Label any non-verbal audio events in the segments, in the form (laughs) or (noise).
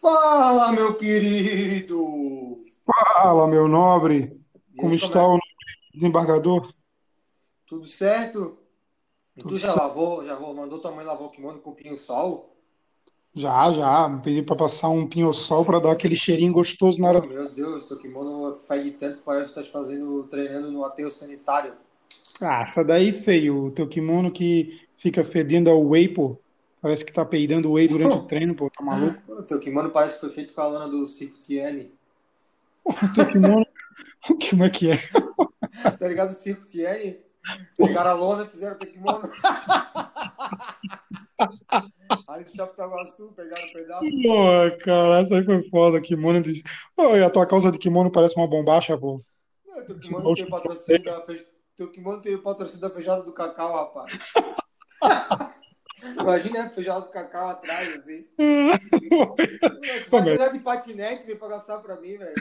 Fala, meu querido! Fala, meu nobre. E Como está é? o desembargador? Tudo certo? Tudo tu já certo. lavou, já mandou tua mãe lavar o kimono com pinho-sol? Já, já. Pedi para passar um pinho-sol para dar aquele cheirinho gostoso na hora. Oh, meu Deus, teu kimono fede tanto que parece que tá fazendo, treinando no aterro sanitário. Ah, essa daí, feio. O teu kimono que fica fedendo ao whey, pô. Parece que tá peidando whey durante o (laughs) treino, pô. Tá maluco? O teu kimono parece que foi feito com a lona do Circo Tiani. O teu kimono, (laughs) como é que é? (laughs) Tá ligado o Circo Tiani? Pegaram a lona e fizeram o teu kimono. Ali do Shopping Itaguaçu, pegaram um pedaço. Pô, cara, essa aí foi foda. Kimono de... Pô, e a tua calça de kimono parece uma bombacha, pô. Meu, teu kimono tem patrocínio da. Teu kimono tem patrocínio da feijoada do Cacau, rapaz. Imagina a feijoada do Cacau atrás, assim. Pô, vai (laughs) trazer de patinete, vem pra gastar pra mim, velho.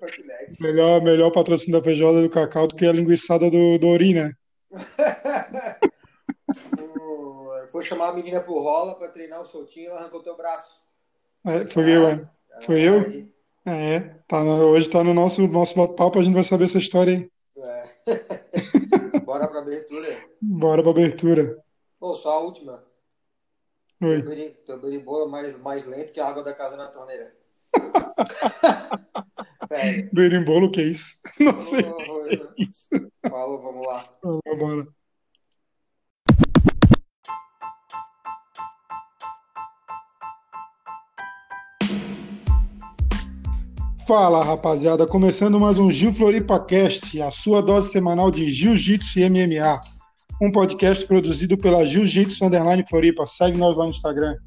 Patinete. melhor, melhor patrocínio da feijoada do Cacau do que a linguiçada do, do Ori, né? (laughs) Foi chamar a menina pro rola pra treinar o soltinho e ela arrancou teu braço. É, foi eu, é. Foi eu? Aí, É, tá no- hoje tá no nosso, nosso bate-papo, a gente vai saber essa história aí. é. (laughs) Bora pra abertura. Bora pra abertura. Pô, só a última. Oi. Teu berimbolo é mais, mais lento que a água da casa na torneira. (laughs) Sério. Berimbolo, que é isso? (laughs) Não sei que é isso. Falou, vamos lá. Vamos Bora. Fala, rapaziada. Começando mais um Gil Floripa Cast, a sua dose semanal de Jiu-Jitsu e MMA. Um podcast produzido pela Jiu-Jitsu Underline Floripa. Segue nós lá no Instagram.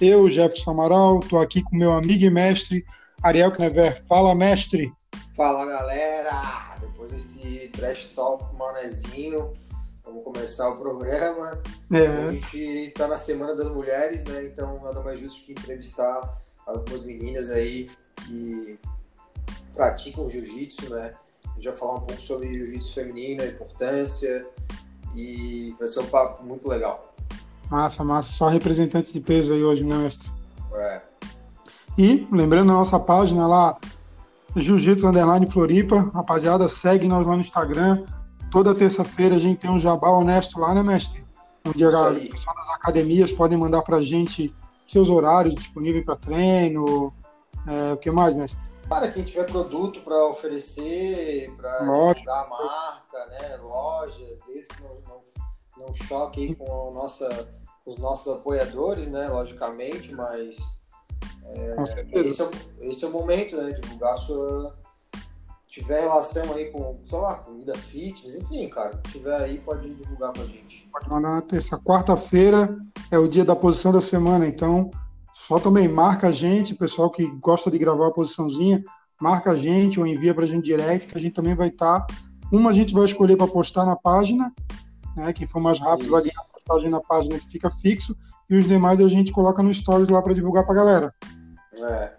Eu, Jefferson Amaral, tô aqui com meu amigo e mestre, Ariel Knever. Fala, mestre. Fala, galera! Depois desse trash talk manezinho, vamos começar o programa. A É, gente tá na Semana das Mulheres, né? Então nada mais justo que entrevistar algumas meninas aí que praticam jiu-jitsu, né? A vai falar um pouco sobre jiu-jitsu feminino, a importância e vai ser um papo muito legal. massa, massa. Só representantes de peso aí hoje, né, mestre? É. E lembrando a nossa página lá, Jiu-Jitsu Underline Floripa, rapaziada, segue nós lá no Instagram. Toda terça-feira a gente tem um jabá honesto lá, né, mestre? Onde a- pessoal das academias podem mandar pra gente seus horários disponíveis para treino. É, o que mais, mestre? Para quem tiver produto para oferecer, para a marca, né? Lojas, desde que não, não, choque com, a nossa, com os nossos apoiadores, né? Logicamente, mas certeza. esse é, o, esse é o momento, né? Divulgar a sua. Tiver relação aí com, sei lá, comida fitness, enfim, cara. Tiver aí, pode divulgar pra gente. Pode mandar na terça. Quarta-feira é o dia da posição da semana, então só também marca a gente, pessoal que gosta de gravar a posiçãozinha, marca a gente ou envia pra gente direct, que a gente também vai estar. Uma a gente vai escolher para postar na página, né? Quem for mais rápido vai Isso. ganhar a postagem na página que fica fixo, e os demais a gente coloca no stories lá para divulgar pra galera. É.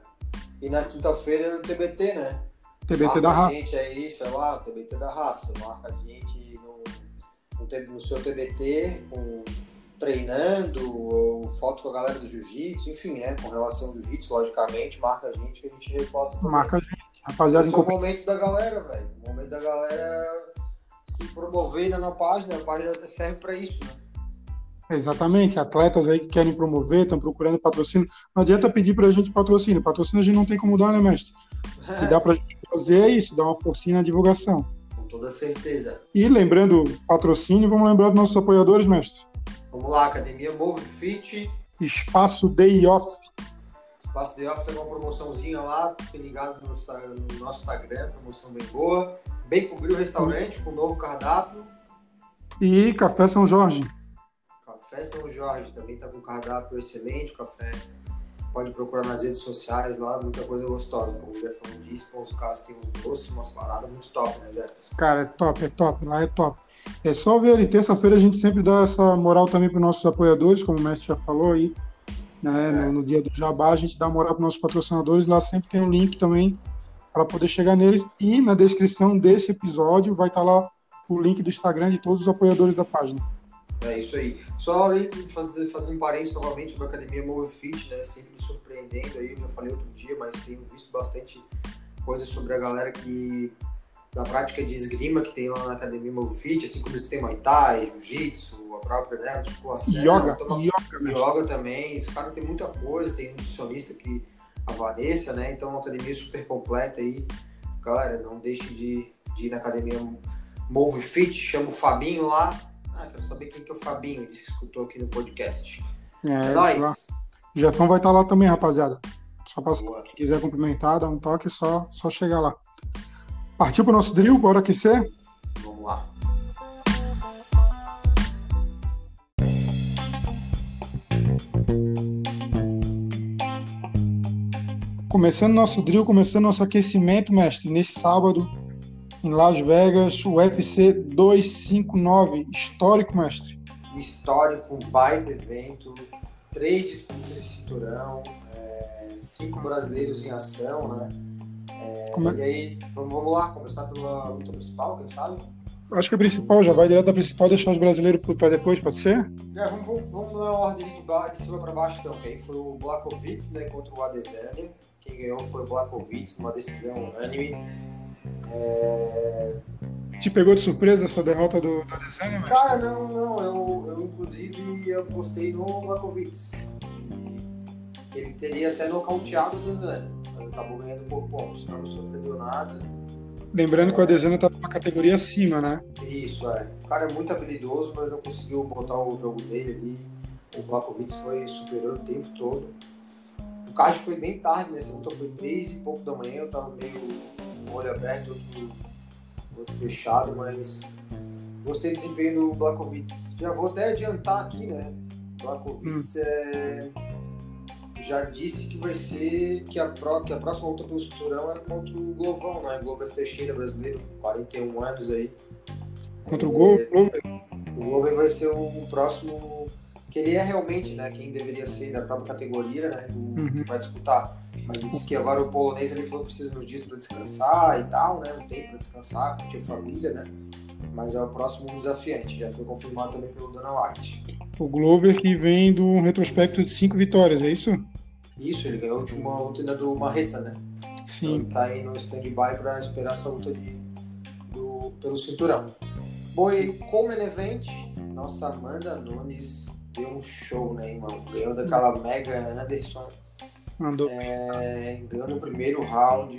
E na quinta-feira é o TBT, né? TBT marca da a raça. gente aí, sei lá, o TBT da raça. Marca a gente no, no, no seu TBT, com, treinando, ou foto com a galera do jiu-jitsu, enfim, né? Com relação ao jiu-jitsu, logicamente, marca a gente que a gente reposta também. Marca a gente. Rapaziada, Esse é o momento da galera, velho. O momento da galera se promover na página, a página serve pra isso, né? Exatamente, atletas aí que querem promover, estão procurando patrocínio. Não adianta pedir pra gente patrocínio. Patrocínio a gente não tem como dar, né, mestre? O que dá pra gente fazer é isso, dar uma forcinha na divulgação. Com toda certeza. E lembrando patrocínio, vamos lembrar dos nossos apoiadores, mestre. Vamos lá, Academia Move Fit. Espaço Day Off. Espaço de Off tem uma promoçãozinha lá, fique ligado no, no nosso Instagram, promoção bem boa. Bacon Grill Restaurante com novo cardápio. E Café São Jorge. Café São Jorge também está com cardápio excelente. O café pode procurar nas redes sociais lá, muita coisa gostosa. Como o Jefferson disse, os caras têm uns doces, umas paradas muito top, né, Jefferson? Cara, é top, é top, lá é top. É só ver ali, terça-feira a gente sempre dá essa moral também para os nossos apoiadores, como o mestre já falou aí, né? É. No, no dia do Jabá, a gente dá moral para os nossos patrocinadores, lá sempre tem um link também para poder chegar neles. E na descrição desse episódio vai estar lá o link do Instagram de todos os apoiadores da página. É isso aí. Só aí, fazer, fazer um parênteses novamente sobre a academia Move Fit, né? Sempre me surpreendendo aí, eu já falei outro dia, mas tenho visto bastante coisas sobre a galera que da prática de esgrima que tem lá na academia Move Fit, assim como eles têm Muay Thai, Jiu-Jitsu, a própria né, musculação. Yoga, então, yoga, yoga também. Os caras têm muita coisa, tem nutricionista que a Vanessa, né? Então, uma academia super completa aí. Galera, não deixe de, de ir na academia Move Fit, chama o Fabinho lá. Ah, quero saber quem que é o Fabinho, ele que escutou aqui no podcast. É, é nóis. O Jefão vai estar lá também, rapaziada. Só para quem quiser cumprimentar, dar um toque, só, só chegar lá. Partiu para o nosso drill, bora aquecer? Começando nosso drill, começando nosso aquecimento, mestre, nesse sábado, em Las Vegas, o UFC 259, histórico, mestre. Histórico, baita evento, três disputas de cinturão, é, cinco brasileiros em ação, né? É, é? E aí, vamos, lá, começar pela luta principal, quem sabe? Acho que a principal, já vai direto da principal, deixar os brasileiros para depois, pode ser? É, vamos, vamos, vamos na ordem de, de cima para baixo, então, que aí foi o Blakovic né, contra o Adesanya. Quem ganhou foi o Blakovic, uma decisão unânime. É... Te pegou de surpresa essa derrota do, do Adesanya? Mas... Cara, não, não. Eu, eu inclusive eu postei no Blakovic. Que ele teria até nocauteado o Adesanya. Mas acabou ganhando por pontos. Não surpreendeu nada. Lembrando é... que o Adesanya tá numa categoria acima, né? Isso, é. O cara é muito habilidoso, mas não conseguiu botar o jogo dele ali. O Blakovic foi superior o tempo todo. O card foi bem tarde nessa luta, foi três e pouco da manhã. Eu tava meio um olho aberto, outro, outro fechado, mas gostei do desempenho do Blakovic. Já vou até adiantar aqui, né? Blakovic hum. é, já disse que vai ser que a, pro, que a próxima luta pelo cinturão é contra o Glovão, né? Glover Teixeira, brasileiro, 41 anos aí. Contra é, o Glover? O Glover vai ser o próximo que ele é realmente, né, quem deveria ser da própria categoria, né, o, uhum. que vai disputar. Mas disse que agora o polonês ele falou que precisa de uns dias para descansar e tal, né, um tempo para descansar, curtir a família, né. Mas é o próximo desafiante, já foi confirmado também pelo Dana White. O Glover que vem do retrospecto de cinco vitórias, é isso? Isso, ele ganhou a última luta ainda do Marreta, né? Sim. Então tá aí no stand-by para esperar essa luta de, do, pelo cinturão. Foi como event, nossa Amanda Nunes deu um show, né, irmão? Ganhou daquela Mega Anderson. Mandou. É, ganhou no primeiro round.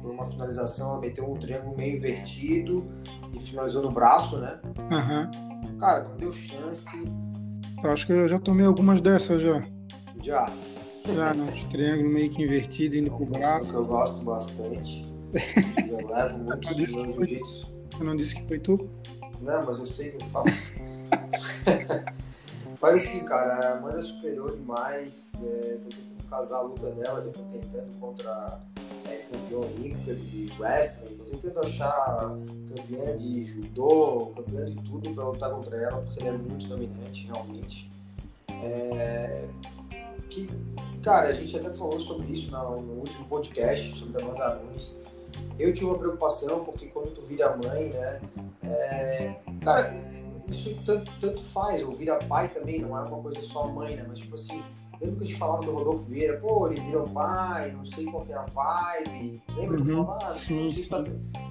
Foi uma finalização, ela meteu um triângulo meio invertido e finalizou no braço, né? Uhum. Cara, não deu chance. Eu acho que eu já tomei algumas dessas já. Já. Já, né? (laughs) Triângulo meio que invertido indo pro braço. eu gosto bastante. (laughs) eu levo muito no jiu-jitsu. Eu não disse que foi tu? Não, mas eu sei que eu faço. (laughs) Mas assim, cara, a Amanda superior demais. É, tô tentando casar a luta dela, já tô tentando contra é, campeã olímpica de wrestling, tô tentando achar campeã de judô, campeã de tudo pra lutar contra ela, porque ela é muito dominante, realmente. É, que, cara, a gente até falou sobre isso no, último podcast, sobre a Amanda Nunes. Eu tive uma preocupação, porque quando tu vira mãe, né, é, cara isso tanto, tanto faz, ou vira pai também, não é uma coisa só mãe, né? Mas tipo assim, lembra que a gente falava do Rodolfo Vieira, pô, ele virou pai, não sei qual que é a vibe, lembra uhum. falava, ah, sim, sim. Tá...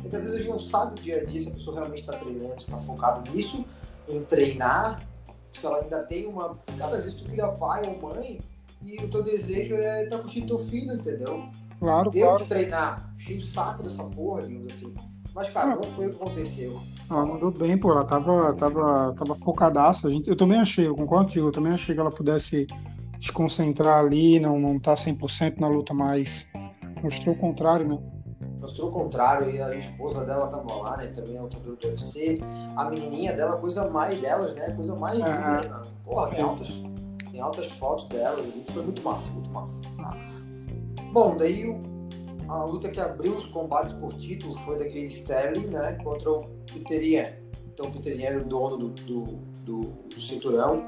É que às vezes a gente não sabe o dia a dia se a pessoa realmente está treinando, se está focado nisso, em treinar, se ela ainda tem uma. Cada vez tu vira pai ou mãe e o teu desejo é estar tá curtindo teu filho, entendeu? Claro, Deu claro. de treinar, cheio o saco dessa porra, digamos assim. Mas, cara, não foi o que aconteceu. Ela mandou bem, pô. Ela tava, tava, tava focadaça. A gente, eu também achei, eu concordo contigo, eu também achei que ela pudesse se concentrar ali, não, não tá 100% na luta, mas mostrou o contrário, né? Mostrou o contrário, e a esposa dela tava lá, né? Também é lutador do UFC. A menininha dela, coisa mais delas, né? Coisa mais linda, né? Porra, tem altas, tem altas fotos delas ali. Foi muito massa, muito massa. Massa. Bom, daí o a luta que abriu os combates por título foi daquele Sterling, né, contra o Peter Yan. Então o Peter Yan era o dono do, do, do, do cinturão,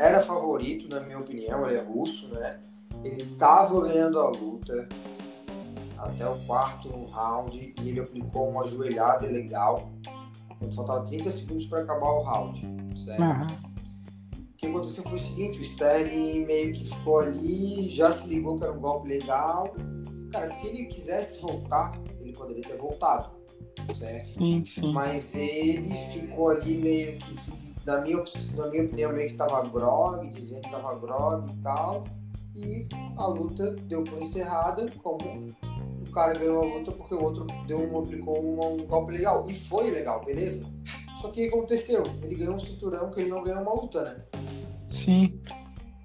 era favorito, na minha opinião, ele é russo, né? Ele estava ganhando a luta até o quarto round e ele aplicou uma joelhada legal. quando faltava 30 segundos para acabar o round, certo? Aham. O que aconteceu foi o seguinte, o Sterling meio que ficou ali, já se ligou que era um golpe legal. Cara, se ele quisesse voltar, ele poderia ter voltado, certo? Sim, sim. Mas ele ficou ali meio que, na minha, na minha opinião, meio que tava grog, dizendo que tava grog e tal. E a luta deu por encerrada, como o cara ganhou a luta porque o outro deu um, aplicou um, um golpe legal. E foi legal, beleza? Só que o que aconteceu? Ele ganhou um cinturão que ele não ganhou uma luta, né? Sim.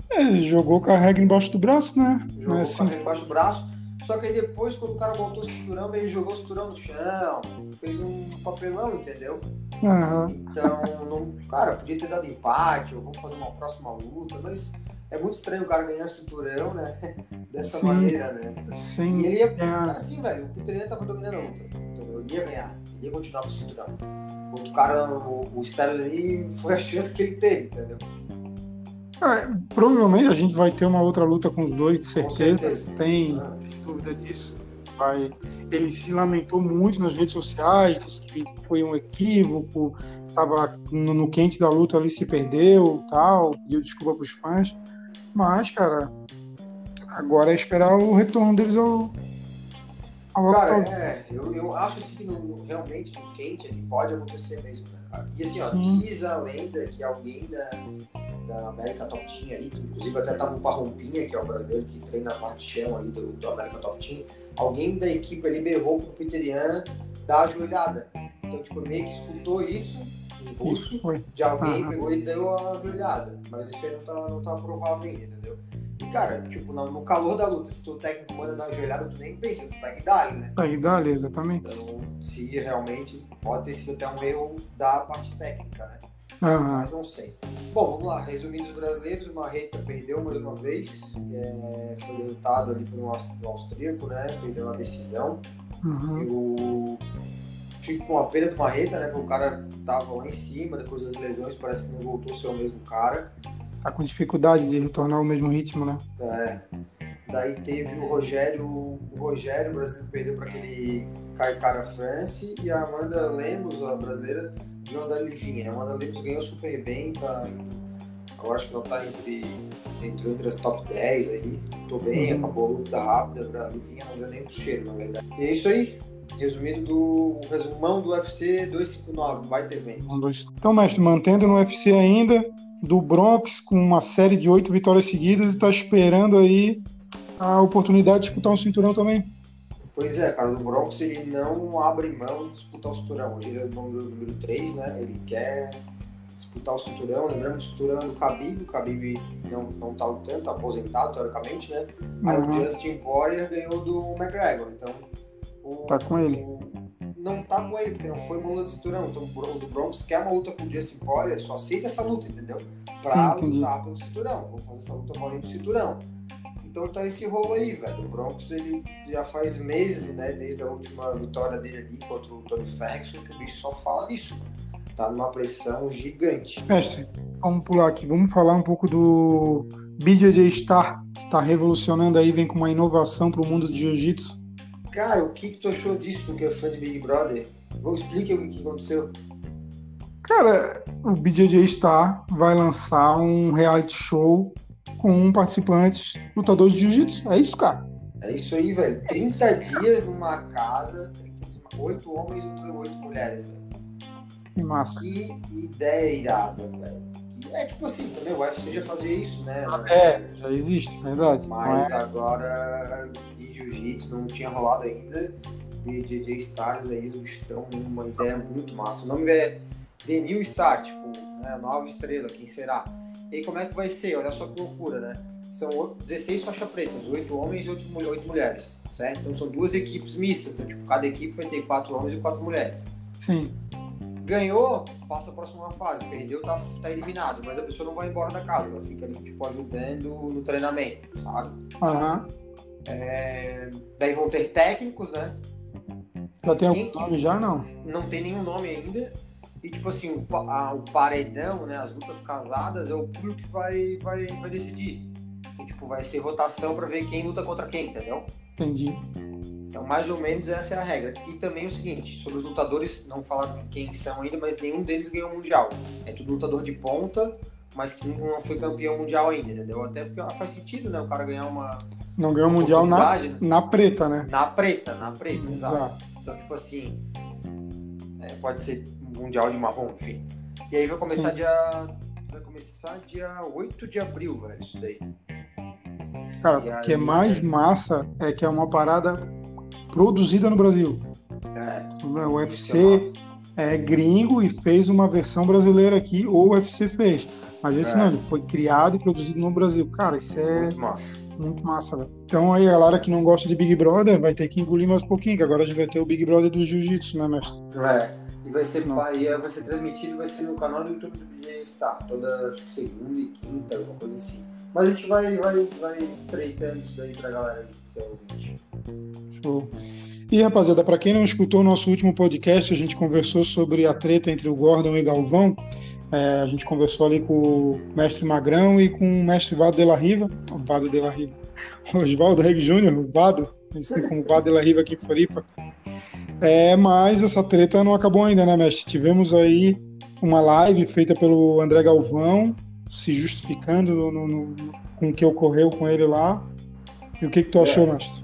É, Ele jogou com a regra embaixo do braço, né? Jogou é com assim. a regra embaixo do braço. Só que aí depois, quando o cara voltou o cinturão, ele jogou o cinturão no chão, fez um papelão, entendeu? Aham. Então, não, cara, podia ter dado empate, ou vamos fazer uma próxima luta, mas é muito estranho o cara ganhar cinturão, né? (laughs) Dessa Sim. maneira, né? Sim. E ele ia. É. Cara, assim, velho, o Peter Yan tava dominando a luta. Entendeu? Ele ia ganhar, ele ia continuar com o cinturão. O outro cara, o, o Sterling ali, foi a chance que ele teve, entendeu? É, provavelmente a gente vai ter uma outra luta com os dois, de certeza. certeza. Tem, Ah, tem dúvida disso. Vai. Ele se lamentou muito nas redes sociais, disse que foi um equívoco, estava no, no quente da luta ali, se perdeu tal, pediu desculpa para os fãs. Mas, cara, agora é esperar o retorno deles ao. ao Cara, octógono. é, eu, eu acho assim que no, realmente no quente ele pode acontecer mesmo, né, cara? E assim, ó, diz a lenda que alguém da, da América Top Team ali, que inclusive até tava o Parrompinha, que é o brasileiro que treina a parte de chão ali do, do América Top Team, alguém da equipe ali berrou pro Peter Yan dar a joelhada. Então, tipo, meio que escutou isso em Isso foi. de alguém Aham. pegou e deu a joelhada. Mas isso aí não tá, não tá provável ainda, entendeu? E, cara, tipo, no, calor da luta, se o técnico manda dar uma joelhada, tu nem pensa, tu pega e dá ali, né? Aí dá, exatamente. Então, se realmente pode ter sido até um erro da parte técnica, né? Aham. Mas não sei. Bom, vamos lá. Resumindo os brasileiros, o Marreta perdeu mais uma vez. É, foi derrotado ali por um aus- austríaco, né? Perdeu uma decisão. Uhum. Eu fico com a pena do Marreta, né? Porque o cara tava lá em cima, depois das lesões, parece que não voltou a ser o mesmo cara. Tá com dificuldade de retornar ao mesmo ritmo, né? É. Daí teve o Rogério, o Rogério, o brasileiro, perdeu para aquele Caicara France e a Amanda Lemos, a brasileira, ganhou da Livinha. A Amanda Lemos ganhou super bem, tá agora acho que não tá entre, entre, entre as top 10 aí. Tô bem, Uhum. acabou a luta rápida pra Livinha, não deu nem um cheiro, na verdade. E é isso aí. Resumido do resumão do UFC 259, vai ter evento. Dois. Então, mestre, mantendo no UFC ainda, do Bronx com uma série de oito vitórias seguidas e está esperando aí a oportunidade de disputar um cinturão também. Pois é, cara, o Bronx ele não abre mão de disputar o cinturão. Hoje ele é o número, número 3, né? Ele quer disputar o cinturão. Lembrando que o cinturão é do Khabib, o Khabib não, não tá lutando, tá aposentado, teoricamente, né? Aí Uhum. o Justin Poirier ganhou do McGregor, então... O, Tá com ele. o- não tá com ele, porque não foi uma luta de cinturão. Então o do Bronx quer uma luta com o Justin Poirier, só aceita essa luta, entendeu? Pra Sim, lutar pelo cinturão. Vamos fazer essa luta valendo o cinturão. Então tá esse rolo aí, velho. O Bronx ele já faz meses, né, desde a última vitória dele ali contra o Tony Ferguson, que o bicho só fala mano. Tá numa pressão gigante. Mestre, vamos pular aqui. Vamos falar um pouco do BJJ Star, que está revolucionando aí, vem com uma inovação para o mundo de jiu-jitsu. Cara, o que, que tu achou disso, porque é fã de Big Brother? Vou explicar o que aconteceu. Cara, o BJJ Star vai lançar um reality show com participantes lutadores de jiu-jitsu. É isso, cara. É isso aí, velho. 30 dias numa casa, 8 homens e 8 mulheres, velho. Que massa. Que ideia irada, velho. É tipo assim, também o UFC já fazia isso, né? É, já existe, verdade. Mas é? agora de jiu-jitsu não tinha rolado ainda. E DJ Stars aí, eles estão uma ideia muito massa. O nome é The New Star, tipo, né? Nova estrela, quem será? E aí como é que vai ser? Olha só que loucura, né? São o- 16 faixas pretas, 8 homens e 8, mul- 8 mulheres, certo? Então são duas equipes mistas, então tipo, cada equipe vai ter 4 homens e 4 mulheres. Sim. Ganhou, passa a próxima fase. Perdeu, tá, tá eliminado. Mas a pessoa não vai embora da casa, ela fica tipo, ajudando no treinamento, sabe? Aham. É, Daí vão ter técnicos, né? Já tem algum nome já? Não. Não tem nenhum nome ainda. E tipo assim, o, a- o paredão, né? As lutas casadas é o público que vai, vai, vai decidir. E, tipo, vai ser votação pra ver quem luta contra quem, entendeu? Entendi. Então, mais ou menos essa é a regra. E também o seguinte, sobre os lutadores, não falaram quem são ainda, mas nenhum deles ganhou o Mundial. É tudo lutador de ponta, mas que não foi campeão mundial ainda, entendeu? Até porque faz sentido, né? O cara ganhar uma. Não ganhou o Mundial na, na preta, né? Na preta, na preta, exato. exato. Então, tipo assim, é, pode ser Mundial de marrom, enfim. E aí vai começar Sim. dia. Vai começar dia 8 de abril, velho, isso daí. Cara, o que é mais massa é que é uma parada produzida no Brasil. É. O UFC é, é gringo e fez uma versão brasileira aqui, ou o UFC fez. Mas esse é. não, ele foi criado e produzido no Brasil. Cara, isso é muito massa, muito massa velho. Então aí a galera que não gosta de Big Brother vai ter que engolir mais um pouquinho, que agora a gente vai ter o Big Brother do Jiu-Jitsu, né, mestre? É. Vai ser, vai, vai ser transmitido, vai ser no canal do YouTube do BJ Star, toda segunda e quinta, alguma coisa assim. Mas a gente vai, vai, vai estreitando isso daí pra galera que é ouvinte. Show. E rapaziada, para quem não escutou o nosso último podcast, a gente conversou sobre a treta entre o Gordon e Galvão. É, a gente conversou ali com o mestre Magrão e com o mestre Vado de la Riva, o Vado de la Riva, (laughs) Oswaldo Reg Júnior, o Vado, conhecido como Vado de la Riva aqui em Floripa. É, mas essa treta não acabou ainda, né, mestre? Tivemos aí uma live feita pelo André Galvão, se justificando no, no, no, com o que ocorreu com ele lá. E o que, que tu achou, é. mestre?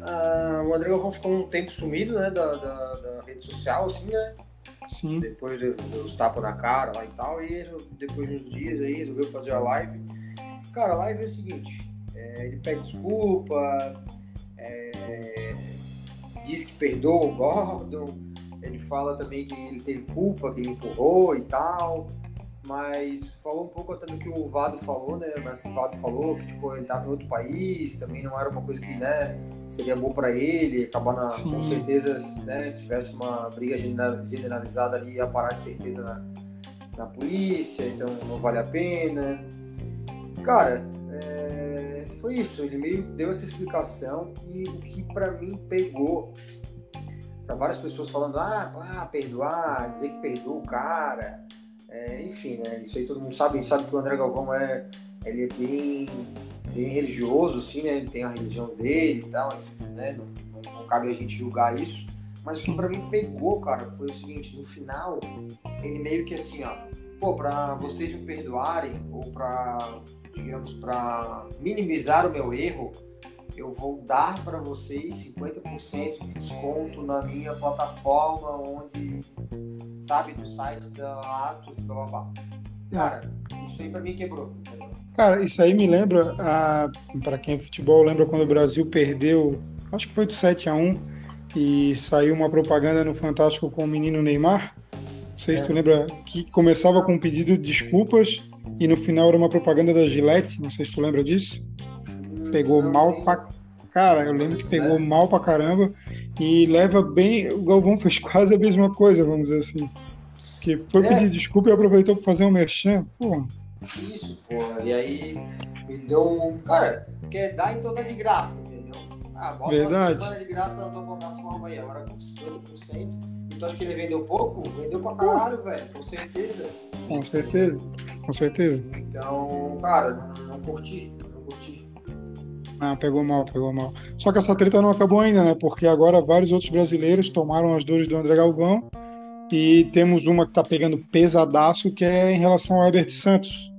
Uh, o André Galvão ficou um tempo sumido, né, da, da, da rede social, assim, né? Sim. Depois dos tapas na cara lá e tal, e depois de uns dias aí resolveu fazer a live. Cara, a live é o seguinte, é, ele pede desculpa, é, diz que perdoa o Gordon, ele fala também que ele teve culpa, que ele empurrou e tal mas falou um pouco até do que o Vado falou, né? O mestre Vado falou que tipo, ele estava em outro país, também não era uma coisa que né, seria bom para ele, acabar na, com certeza, né, se tivesse uma briga generalizada ali, ia parar de certeza na, na polícia, então não vale a pena. Cara, é, foi isso, ele meio deu essa explicação e o que para mim pegou para várias pessoas falando, ah, pá, perdoar, dizer que perdoa o cara é, enfim, né? Isso aí todo mundo sabe, sabe que o André Galvão é, ele é bem, bem religioso, assim, né? Ele tem a religião dele e tal, né? Não, não, não cabe a gente julgar isso. Mas o que pra mim pegou, cara, foi o seguinte, no final, ele meio que assim, ó, pô, pra vocês me perdoarem, ou pra, digamos, pra minimizar o meu erro, eu vou dar para vocês 50% de desconto na minha plataforma, onde sabe, do site da Atos, blá blá blá. Cara, isso aí pra mim quebrou. Cara, isso aí me lembra, para quem é futebol, lembra quando o Brasil perdeu, acho que foi de 7 a 1 e saiu uma propaganda no Fantástico com o menino Neymar. Não sei é. se tu lembra que começava com um pedido de desculpas e no final era uma propaganda da Gillette, não sei se tu lembra disso. Pegou mal pra. Cara, eu lembro que pegou mal pra caramba e leva bem. O Galvão fez quase a mesma coisa, vamos dizer assim. Que foi é. pedir desculpa e aproveitou para fazer um merchan. Pô. Isso, porra. E aí me deu um. Cara, quer dar então dá de graça, entendeu? Ah, bota Verdade. uma de graça na tua plataforma aí, agora com 50%. Tu acha que ele vendeu pouco? Vendeu pra caralho, velho, com certeza. Com certeza, com certeza. Então, cara, não, não curti. Ah, pegou mal, pegou mal. Só que essa treta não acabou ainda, né? Porque agora vários outros brasileiros tomaram as dores do André Galvão e temos uma que tá pegando pesadaço, que é em relação ao Herbert Santos.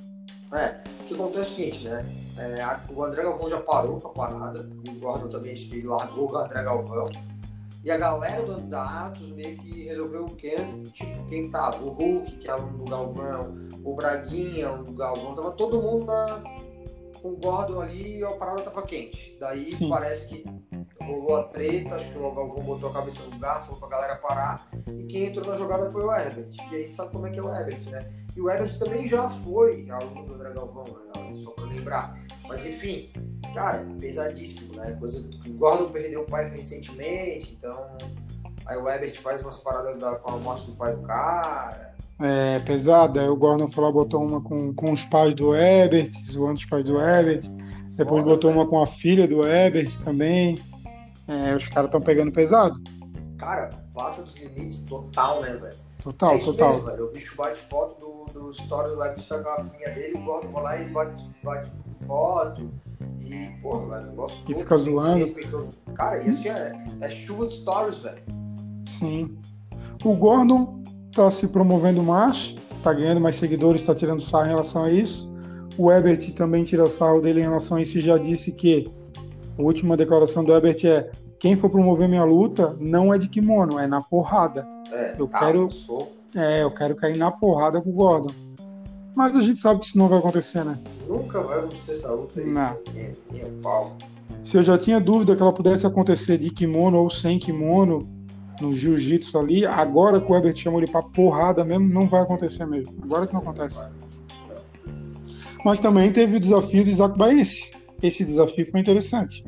É, o que acontece é o seguinte, né? É, o André Galvão já parou com a parada, o Gordon também largou o André Galvão. E a galera do da Atos meio que resolveu o quê? Tipo, quem tava? O Hulk, que é aluno do Galvão, o Braguinha, o Galvão, tava todo mundo na, com o Gordon ali a parada tava quente. Daí Sim. parece que rolou a treta, acho que o Galvão botou a cabeça no lugar, falou pra galera parar. E quem entrou na jogada foi o Herbert. E a gente sabe como é que é o Herbert, né? E o Herbert também já foi aluno do André Galvão, né? só pra lembrar. Mas enfim, cara, pesadíssimo, né? Coisa que o Gordon perdeu o pai recentemente, então. Aí o Herbert faz umas paradas da, com a morte do pai do cara é, pesada. Aí o Gordon falou, botou uma com, com os pais do Ebert, zoando os pais do Ebert. Depois Foda, botou uma com a filha do Ebert também. É, os caras estão pegando pesado. Cara, passa dos limites total, né, velho? Total, é total. Mesmo, velho. O bicho bate foto do, mostra os stories, o Web tá com a filhinha dele, o Gordon vai lá e bate, bate foto. E, pô, velho, eu gosto E fica zoando. Cara, isso é, é chuva de stories, velho. Sim. O Gordon tá se promovendo mais, tá ganhando mais seguidores, tá tirando sarro em relação a isso. O Ebert também tira sarro dele em relação a isso e já disse que a última declaração do Ebert é quem for promover minha luta não é de kimono, é na porrada. É, Eu tá, quero-. É, eu quero cair na porrada com o Gordon. Mas a gente sabe que isso não vai acontecer, né? Nunca vai acontecer essa luta aí. Não. Nem, nem o pau. Se eu já tinha dúvida que ela pudesse acontecer de kimono ou sem kimono no jiu-jitsu ali, agora que o Ebert chamou ele pra porrada mesmo, não vai acontecer mesmo. Agora que não acontece. Mas também teve o desafio de Isaac Baense. Esse desafio foi interessante.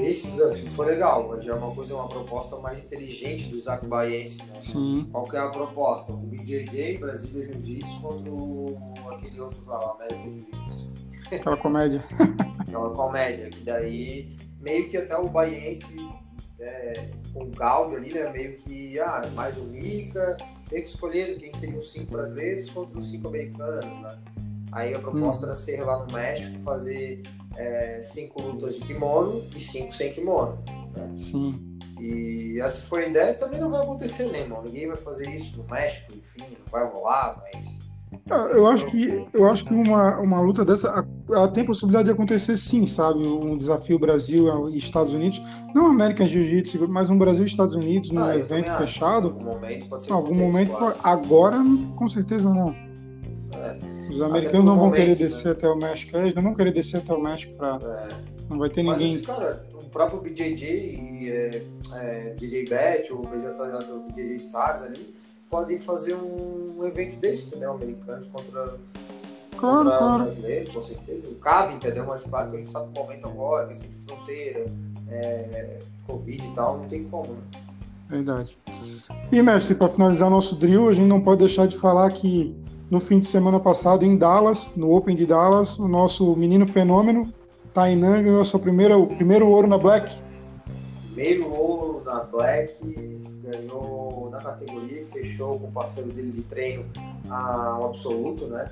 Esse desafio foi legal, mas já é uma coisa, uma proposta mais inteligente do Isaac Baiense, né? Sim, Qual que é a proposta? O BJJ, Brasília Jiu-Jitsu, contra o, aquele outro lá, o América Jiu-Jitsu. aquela comédia. (laughs) Aquela comédia, que daí meio que até o Baiense é, com o Gaudio ali, né? Meio que, ah, mais o Mika, meio que escolheram quem seriam os cinco brasileiros contra os cinco americanos, né? Aí a proposta era ser lá no México, fazer é, cinco lutas de kimono e cinco sem kimono. Sim. E essa foi a ideia, também não vai acontecer, né, irmão? Ninguém vai fazer isso no México, enfim, não vai rolar, mas. Eu acho que, eu acho que uma, uma luta dessa ela tem possibilidade de acontecer sim, sabe? Um desafio Brasil e Estados Unidos. Não American Jiu-Jitsu, mas um Brasil e Estados Unidos num Ah, evento fechado. Em algum momento pode ser algum momento, agora, com certeza não. É. Os americanos no não vão querer né? descer até o México. Eles não vão querer descer até o México pra. É. Não vai ter Mas, ninguém. cara, o próprio BJJ e é, é, DJ Bet, ou o BJJ do BJJ Stars ali, podem fazer um, evento desse, entendeu? Americanos contra, Claro, contra claro. brasileiros, com certeza. Cabe, entendeu? Mas claro que a gente sabe o momento agora, questão de fronteira, é, Covid e tal, não tem como, né? Verdade. E, mestre, para finalizar nosso drill, a gente não pode deixar de falar que no fim de semana passado, em Dallas, no Open de Dallas, o nosso menino fenômeno, Tainan, ganhou seu primeiro, o primeiro ouro na Black. Primeiro ouro na Black, ganhou na categoria, fechou com o parceiro dele de treino a, o absoluto, né?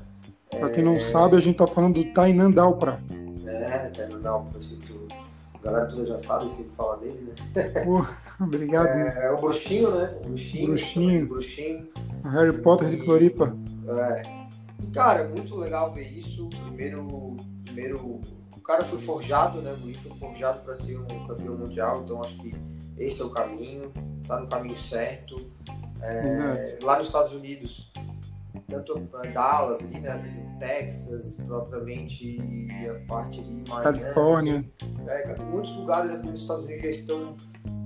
Pra quem não sabe, a gente tá falando do Tainan Dalpra. É, é, não, eu sei que a galera toda já sabe, sempre fala dele, né? (laughs) Obrigado? É, é o bruxinho, né? O bruxinho. Bruxinho. o bruxinho. Harry Potter de Floripa. É. Cara, é muito legal ver isso. Primeiro, primeiro o cara foi forjado, né? O foi forjado para ser um campeão mundial, então acho que esse é o caminho, tá no caminho certo. É, lá nos Estados Unidos, tanto Dallas ali, né? Texas, propriamente, e a parte de Miami. Califórnia. É, muitos lugares aqui nos Estados Unidos já estão.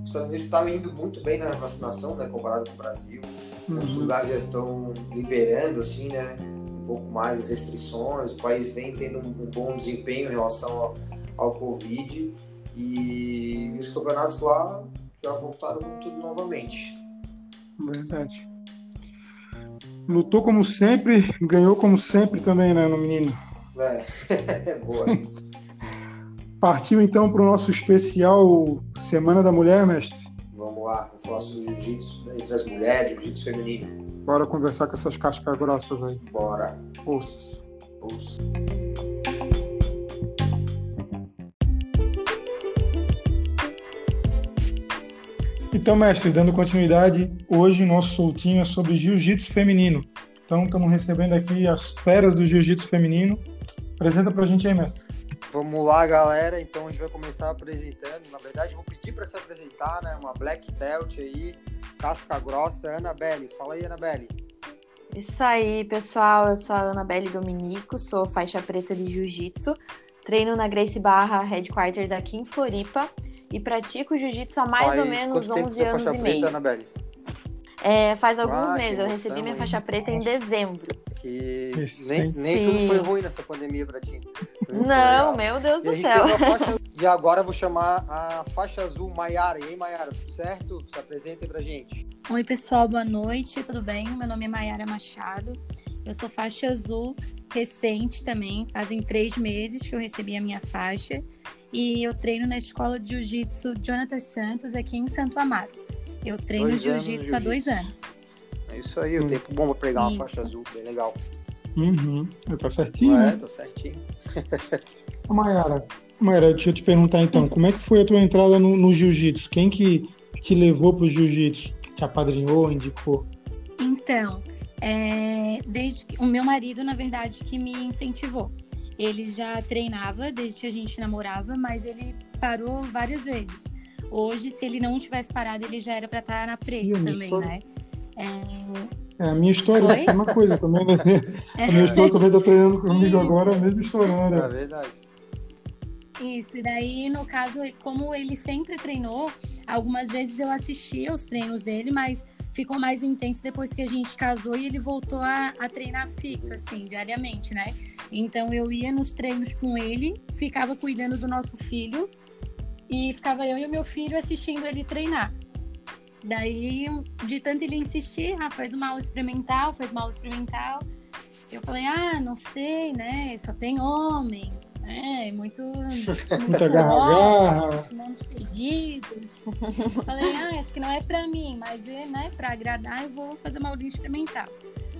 Os Estados Unidos estão indo muito bem na vacinação, né? Comparado com o Brasil. Muitos Uhum. lugares já estão liberando, assim, né? Um pouco mais as restrições. O país vem tendo um, um bom desempenho em relação ao, ao Covid. E os campeonatos lá já voltaram com tudo novamente. Verdade. Lutou como sempre, (laughs) ganhou como sempre também, né, no menino. É, (laughs) boa. Partiu então para o nosso especial Semana da Mulher, mestre. Vamos lá, vamos falar sobre jiu-jitsu entre as mulheres, jiu-jitsu feminino. Bora conversar com essas cascas grossas aí. Bora. Ouça. Ouça. Então, mestre, dando continuidade, hoje nosso soltinho é sobre jiu-jitsu feminino. Então, estamos recebendo aqui as feras do jiu-jitsu feminino. Apresenta pra gente aí, mestre. Vamos lá, galera. Então a gente vai começar apresentando. Na verdade, vou pedir para se apresentar, né? Uma black belt aí, casca grossa, Anabelle. Fala aí, Anabelle. Isso aí, pessoal. Eu sou a Anabelle Dominico, sou faixa preta de jiu-jitsu. Treino na Grace Barra Headquarters aqui em Floripa e pratico jiu-jitsu há mais Faz ou menos quanto tempo 11 você é anos faixa e preta, meio. Anabelle? É, faz alguns Ah, meses, eu recebi minha faixa preta em Nossa. dezembro. Que nem, nem tudo foi ruim nessa pandemia pra ti. Não, legal. meu Deus E do céu. faixa- (laughs) E agora eu vou chamar a faixa azul Maiara. E aí, Maiara, certo? Se apresentem pra gente. Oi, pessoal, boa noite, tudo bem? Meu nome é Mayara Machado, eu sou faixa azul recente também, fazem três meses que eu recebi a minha faixa e eu treino na escola de jiu-jitsu Jonathan Santos aqui em Santo Amaro. Eu treino jiu-jitsu há dois anos. É isso aí, o Hum. tempo bom pra pegar uma Isso. faixa azul, bem legal. Uhum. Tá certinho. É, né? tá certinho. Ô, Mayara, Mayara, deixa eu te perguntar então, como é que foi a tua entrada no, no jiu-jitsu? Quem que te levou pro jiu-jitsu? Te apadrinhou, indicou? Então, é, desde que- o meu marido, na verdade, que me incentivou. Ele já treinava desde que a gente namorava, mas ele parou várias vezes. Hoje, se ele não tivesse parado, ele já era pra estar na Ih, preta também, estou- né? É, É, a minha história Foi? é a mesma coisa também, né? A minha história também tá treinando comigo Isso. agora, é a mesma história, É né? verdade. Isso, e daí, no caso, como ele sempre treinou, algumas vezes eu assistia os treinos dele, mas ficou mais intenso depois que a gente casou e ele voltou a, a treinar fixo, assim, diariamente, né? Então eu ia nos treinos com ele, ficava cuidando do nosso filho e ficava eu e o meu filho assistindo ele treinar. Daí, de tanto ele insistir, ah, faz uma aula experimental, faz uma aula experimental. Eu falei, ah, não sei, né? Só tem homem. É, muito. Muita garra-garra. Mãos pedidos. Falei, ah, acho que não é pra mim, mas é, né, pra agradar, eu vou fazer uma aula experimental.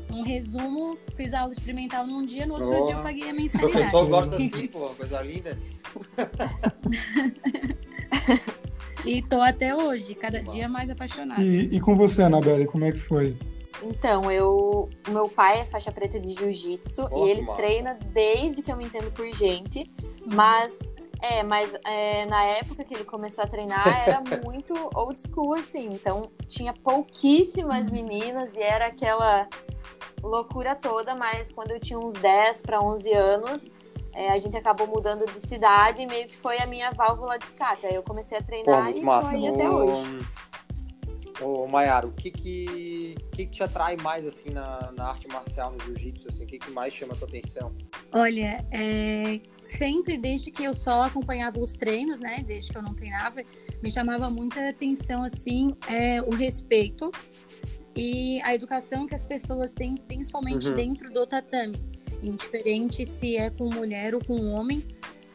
Um resumo, fiz a aula experimental num dia, no outro Boa. dia eu paguei a O mensalidade. professor gosta assim, pô, coisa linda. (laughs) E tô até hoje, cada Nossa. dia mais apaixonada. E, e com você, Anabelle, como é que foi? Então, eu. O meu pai é faixa preta de jiu-jitsu e ele massa. treina desde que eu me entendo por gente. Mas. É, mas é, na época que ele começou a treinar era (laughs) muito old school, assim. Então tinha pouquíssimas meninas e era aquela loucura toda. Mas quando eu tinha uns 10 para 11 anos, é, a gente acabou mudando de cidade e meio que foi a minha válvula de escape. Aí eu comecei a Pô, treinar muito e tô massa. aí até hoje. Ô, Mayara, o que que, que que te atrai mais, assim, na, na arte marcial, no jiu-jitsu, assim? O que que mais chama a tua atenção? Olha, é, sempre desde que eu só acompanhava os treinos, né? Desde que eu não treinava, me chamava muita atenção assim é, o respeito e a educação que as pessoas têm, principalmente Uhum. dentro do tatame. Indiferente se é com mulher ou com homem,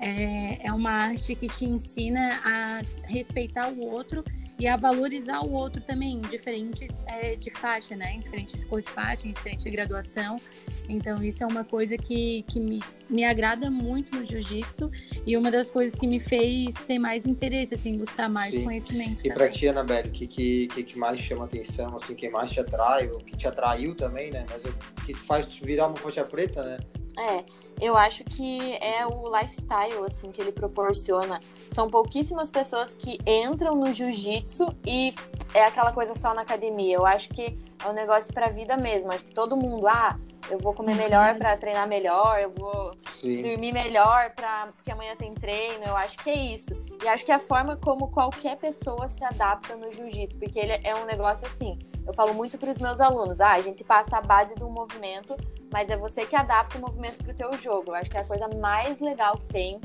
é, é uma arte que te ensina a respeitar o outro e a valorizar o outro também, indiferente é, de faixa, né? Indiferente de cor de faixa, indiferente de graduação. Então, isso é uma coisa que, que me, me agrada muito no jiu-jitsu e uma das coisas que me fez ter mais interesse, assim, buscar mais Sim. conhecimento. E também. ti, Anabelle, o que, que, que mais chama atenção, assim? Que mais te atrai, o que te atraiu também, né? Mas o que faz tu virar uma faixa preta, né? É, eu acho que é o lifestyle assim que ele proporciona. São pouquíssimas pessoas que entram no jiu-jitsu e é aquela coisa só na academia. Eu acho que é um negócio pra vida mesmo. Acho que todo mundo, ah, eu vou comer melhor pra treinar melhor, eu vou Sim. dormir melhor pra, porque amanhã tem treino. Eu acho que é isso. E acho que é a forma como qualquer pessoa se adapta no jiu-jitsu, porque ele é um negócio assim. Eu falo muito para os meus alunos, ah, a gente passa a base do movimento, mas é você que adapta o movimento pro teu jogo. Eu acho que é a coisa mais legal que tem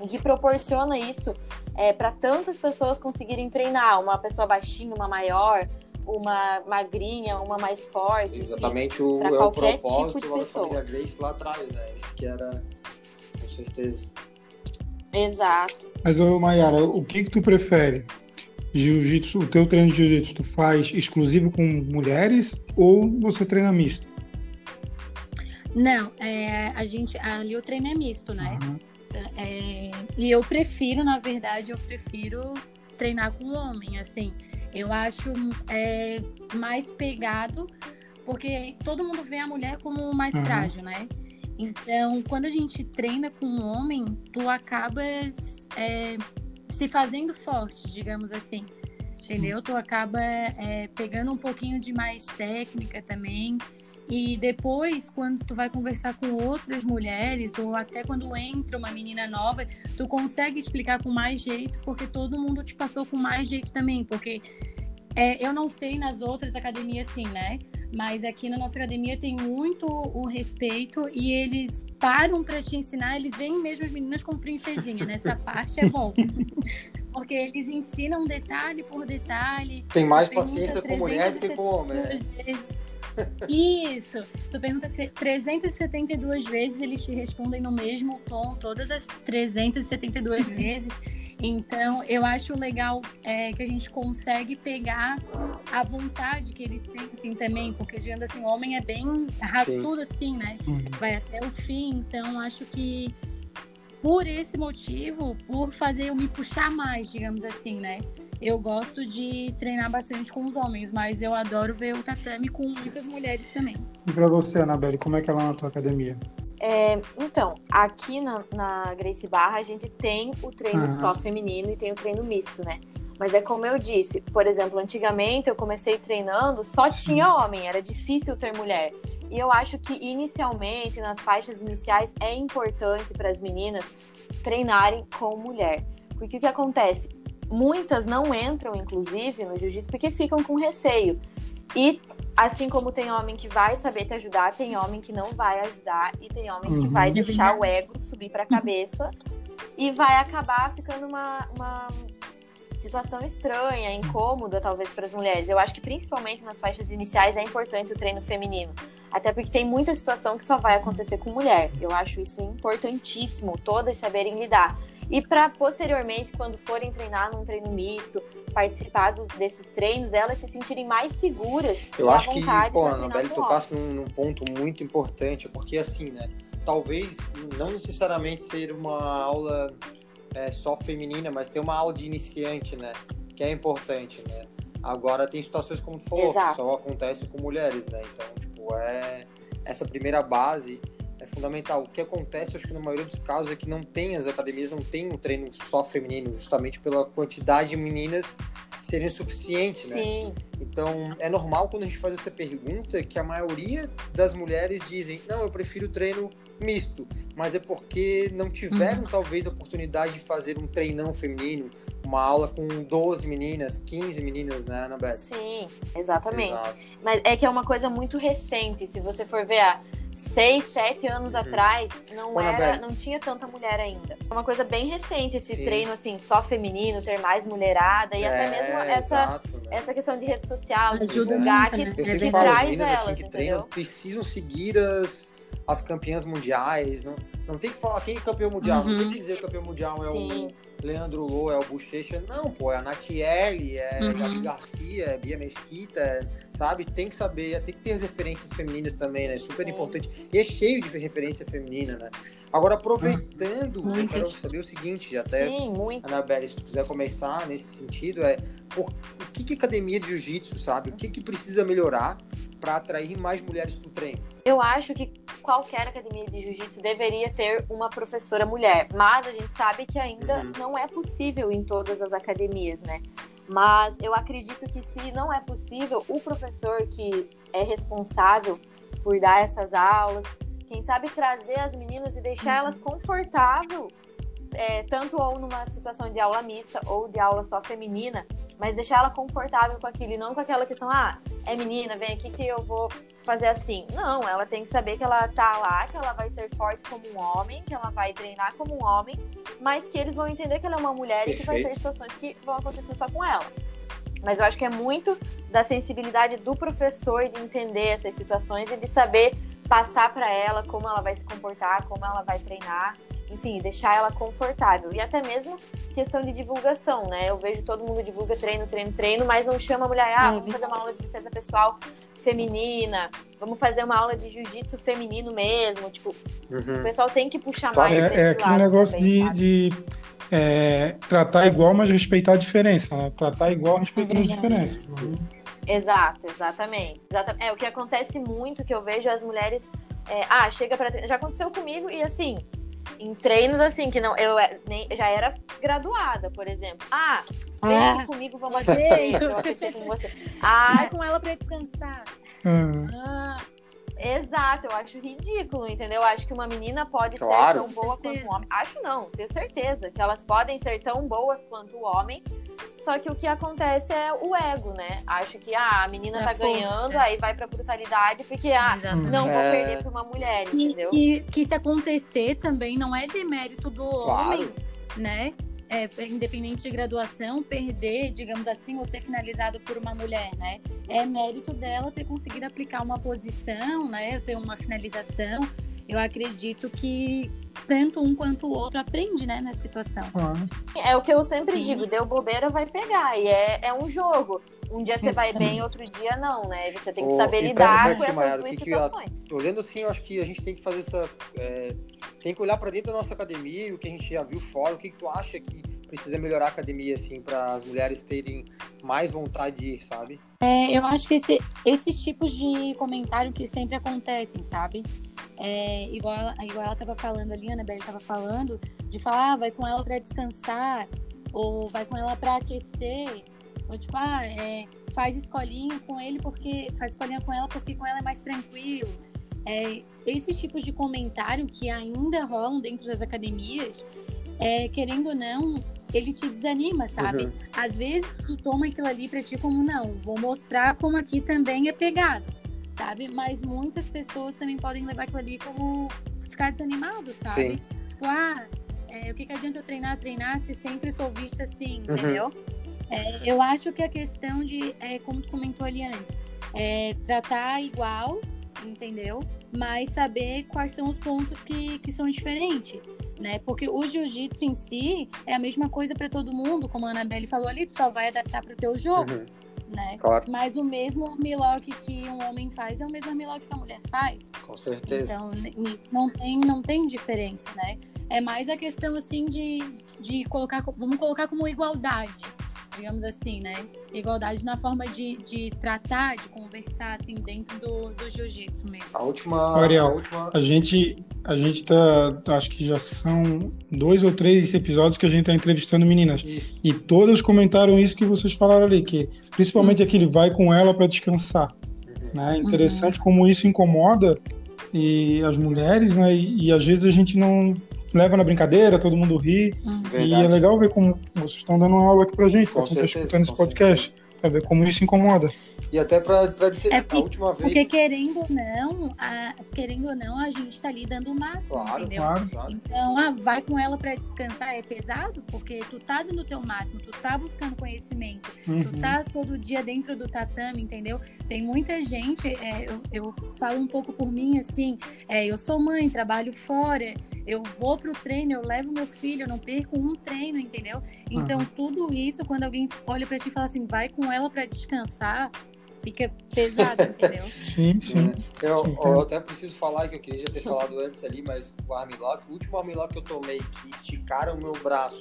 e que proporciona isso é, para tantas pessoas conseguirem treinar, uma pessoa baixinha, uma maior, uma magrinha, uma mais forte. enfim. Exatamente o, pra é o qualquer propósito tipo de lá da pessoa. família Grace lá atrás, né? Isso que era, com certeza. Exato. Mas, ô Mayara, o que que tu prefere? Jiu-jitsu, o teu treino de jiu-jitsu tu faz exclusivo com mulheres ou você treina misto? Não, é, a gente, ali o treino é misto, né? Aham. É, e eu prefiro, na verdade, eu prefiro treinar com homem, assim. Eu acho é, mais pegado, porque todo mundo vê a mulher como mais Uhum. frágil, né? Então, quando a gente treina com um homem, tu acaba é, se fazendo forte, digamos assim. Entendeu? Tu acaba é, pegando um pouquinho de mais técnica também. E depois, quando tu vai conversar com outras mulheres, ou até quando entra uma menina nova, tu consegue explicar com mais jeito, porque todo mundo te passou com mais jeito também. Porque é, eu não sei nas outras academias sim, né? Mas aqui na nossa academia tem muito o respeito e eles param para te ensinar, eles veem mesmo as meninas como princesinha. Nessa parte é bom. (laughs) Porque eles ensinam detalhe por detalhe. Tem mais paciência com mulher do que com homem, né? 372 vezes. Isso! Tu pergunta se 372 vezes eles te respondem no mesmo tom, todas as 372 (laughs) vezes. Então, eu acho legal é, que a gente consegue pegar a vontade que eles têm, assim, também, porque, digamos assim, o homem é bem raçudo, assim, né? Uhum. Vai até o fim. Então, acho que por esse motivo, por fazer eu me puxar mais, digamos assim, né? Eu gosto de treinar bastante com os homens, mas eu adoro ver o tatame com muitas mulheres também. E para você, Anabelle, como é que é lá na tua academia? É, então, aqui na, na Grace Barra a gente tem o treino uhum. só feminino e tem o treino misto, né? Mas é como eu disse, por exemplo, antigamente eu comecei treinando, só tinha homem, era difícil ter mulher. E eu acho que inicialmente, nas faixas iniciais, é importante para as meninas treinarem com mulher. Porque o que acontece? Muitas não entram, inclusive, no jiu-jitsu porque ficam com receio. E assim como tem homem que vai saber te ajudar, tem homem que não vai ajudar e tem homem uhum. que vai deixar o ego subir para a cabeça e vai acabar ficando uma, uma situação estranha, incômoda talvez para as mulheres. Eu acho que principalmente nas faixas iniciais é importante o treino feminino, até porque tem muita situação que só vai acontecer com mulher. Eu acho isso importantíssimo, todas saberem lidar. E para posteriormente, quando forem treinar num treino misto, participar dos, desses treinos, elas se sentirem mais seguras Eu e acho à vontade. Que, pô, a Anabelle tocasse num, num ponto muito importante, porque assim, né? Talvez não necessariamente ser uma aula é, só feminina, mas ter uma aula de iniciante, né? Que é importante, né? Agora tem situações como tu falou, Exato. que só acontece com mulheres, né? Então, tipo, é essa primeira base é fundamental. O que acontece, acho que na maioria dos casos, é que não tem, as academias não tem um treino só feminino, justamente pela quantidade de meninas serem suficiente, né? Sim. Então, é normal quando a gente faz essa pergunta que a maioria das mulheres dizem: não, eu prefiro treino misto, mas é porque não tiveram, uhum. talvez, a oportunidade de fazer um treinão feminino, uma aula com 12 meninas, 15 meninas, né, Anabelle? Sim, exatamente. Exato. Mas é que é uma coisa muito recente, se você for ver há 6, 7 anos uhum. atrás, não era, não tinha tanta mulher ainda. É uma coisa bem recente esse Sim. treino, assim, só feminino, ter mais mulherada, e é, até mesmo essa, exato, né? essa questão de rede social, de divulgar, muito, que, né? que, traz elas, assim, que treinam, precisam seguir as as campeãs mundiais. Não, não tem que falar quem é campeão mundial. Uhum. Não tem que dizer que o campeão mundial é Sim. o Leandro Lô, é o Bochecha. Não, pô, é a Natiele, é uhum. Gabi Garcia, é Bia Mesquita, é, sabe? Tem que saber, tem que ter as referências femininas também, né? Super Sim. importante. E é cheio de referência feminina, né? Agora, aproveitando, uhum. eu quero saber o seguinte, até, Sim, muito. Anabelle, se tu quiser começar nesse sentido, é por, o que, que academia de jiu-jitsu, sabe? O que, que precisa melhorar para atrair mais mulheres para o treino? Eu acho que qualquer academia de jiu-jitsu deveria ter uma professora mulher, mas a gente sabe que ainda uhum. não é possível em todas as academias, né? Mas eu acredito que se não é possível, o professor que é responsável por dar essas aulas, quem sabe trazer as meninas e deixar elas uhum. confortável, é, tanto ou numa situação de aula mista ou de aula só feminina, mas deixar ela confortável com aquilo e não com aquela questão, ah, é menina, vem aqui que eu vou fazer assim. Não, ela tem que saber que ela tá lá, que ela vai ser forte como um homem, que ela vai treinar como um homem, mas que eles vão entender que ela é uma mulher Perfeito. e que vai ter situações que vão acontecer só com ela. Mas eu acho que é muito da sensibilidade do professor de entender essas situações e de saber passar para ela como ela vai se comportar, como ela vai treinar enfim, deixar ela confortável. E até mesmo questão de divulgação, né? Eu vejo todo mundo divulga treino, treino, treino, mas não chama a mulher, ah, vamos fazer uma aula de defesa pessoal feminina, vamos fazer uma aula de jiu-jitsu feminino mesmo. Tipo, uhum. o pessoal tem que puxar mais. É, é aquele negócio também, de, de é, tratar igual, mas respeitar a diferença. Né? Tratar igual, respeitando as diferenças. Uhum. Exato, exatamente. exatamente. É o que acontece muito que eu vejo as mulheres. É, ah, chega para já aconteceu comigo e assim em treinos assim, que não, eu é, nem, já era graduada, por exemplo. Ah, vem ah. comigo, vamos fazer, eu com você. (laughs) Ah, Vai com ela pra descansar. Uhum. Ah, exato, eu acho ridículo, entendeu? Eu acho que uma menina pode claro. ser tão boa quanto um homem. Acho não, tenho certeza que elas podem ser tão boas quanto o homem, só que o que acontece é o ego, né? Acho que ah, a menina é tá força, ganhando, aí vai pra brutalidade, porque ah, não vou é. perder pra uma mulher, entendeu? E que se acontecer também não é demérito do claro. homem, né? É, independente de graduação, perder, digamos assim, ou ser finalizado por uma mulher, né? É mérito dela ter conseguido aplicar uma posição, né? Ter uma finalização. Eu acredito que tanto um quanto o outro aprende, né, nessa situação. É o que eu sempre digo, deu bobeira, vai pegar. E é, é um jogo. Um dia você vai bem, outro dia não, né? Você tem que saber lidar com essas duas situações. Eu, olhando assim, eu acho que a gente tem que fazer essa. É, tem que olhar para dentro da nossa academia, o que a gente já viu fora, o que, que tu acha que precisa melhorar a academia, assim, para as mulheres terem mais vontade de ir, sabe? É, eu acho que esse, esses tipos de comentário que sempre acontecem, sabe? É, igual, ela, igual ela tava falando ali, a Annabelle tava falando, de falar, ah, vai com ela para descansar, ou vai com ela para aquecer. Ou tipo, ah, é, faz escolinha com ele porque. Faz escolinha com ela porque com ela é mais tranquilo. É, esses tipos de comentário que ainda rolam dentro das academias, é, querendo ou não, ele te desanima, sabe? Uhum. Às vezes tu toma aquilo ali pra ti como não, vou mostrar como aqui também é pegado, sabe? Mas muitas pessoas também podem levar aquilo ali como ficar desanimado, sabe? Sim. Tipo, ah, é, o que, que adianta eu treinar, treinar se sempre sou vista assim, uhum. entendeu? É, eu acho que a questão de, é, como tu comentou ali antes, é tratar igual, entendeu? Mas saber quais são os pontos que, que são diferentes, né? Porque o jiu-jitsu em si é a mesma coisa para todo mundo, como a Anabelle falou ali, tu só vai adaptar para o teu jogo. Uhum. Né? Claro. Mas o mesmo armlock que um homem faz é o mesmo armlock que a mulher faz. Com certeza. Então, não tem, não tem diferença, né? É mais a questão, assim, de, de colocar, vamos colocar como igualdade digamos assim, né? Igualdade na forma de, de tratar, de conversar, assim, dentro do, do jiu-jitsu mesmo. A última... Ariel, a, última... a gente, a gente tá, acho que já são dois ou três episódios que a gente tá entrevistando meninas. Isso. E todas comentaram isso que vocês falaram ali, que principalmente aquele vai com ela para descansar. Uhum. Né? Interessante uhum. como isso incomoda e as mulheres, né? E, e às vezes a gente não leva na brincadeira, todo mundo ri. Hum. E é legal ver como vocês estão dando uma aula aqui pra gente, pra quem tá escutando esse podcast. Certeza. Pra ver como isso incomoda. E até pra, pra dizer é porque, a última vez. Porque querendo ou não, a, querendo ou não, a gente tá ali dando o máximo, claro, entendeu? Claro, Então, ah, vai com ela pra descansar, é pesado, porque tu tá dando o teu máximo, tu tá buscando conhecimento, uhum. tu tá todo dia dentro do tatame, entendeu? Tem muita gente, é, eu, eu falo um pouco por mim, assim, é, eu sou mãe, trabalho fora, eu vou pro treino, eu levo meu filho, eu não perco um treino, entendeu? Então, uhum. tudo isso, quando alguém olha pra ti e fala assim, vai com ela para descansar, fica pesado, entendeu? (laughs) sim, sim. É, eu, eu, até preciso falar que eu queria ter falado antes ali, mas o armlock, o último armlock que eu tomei, que esticaram o meu braço,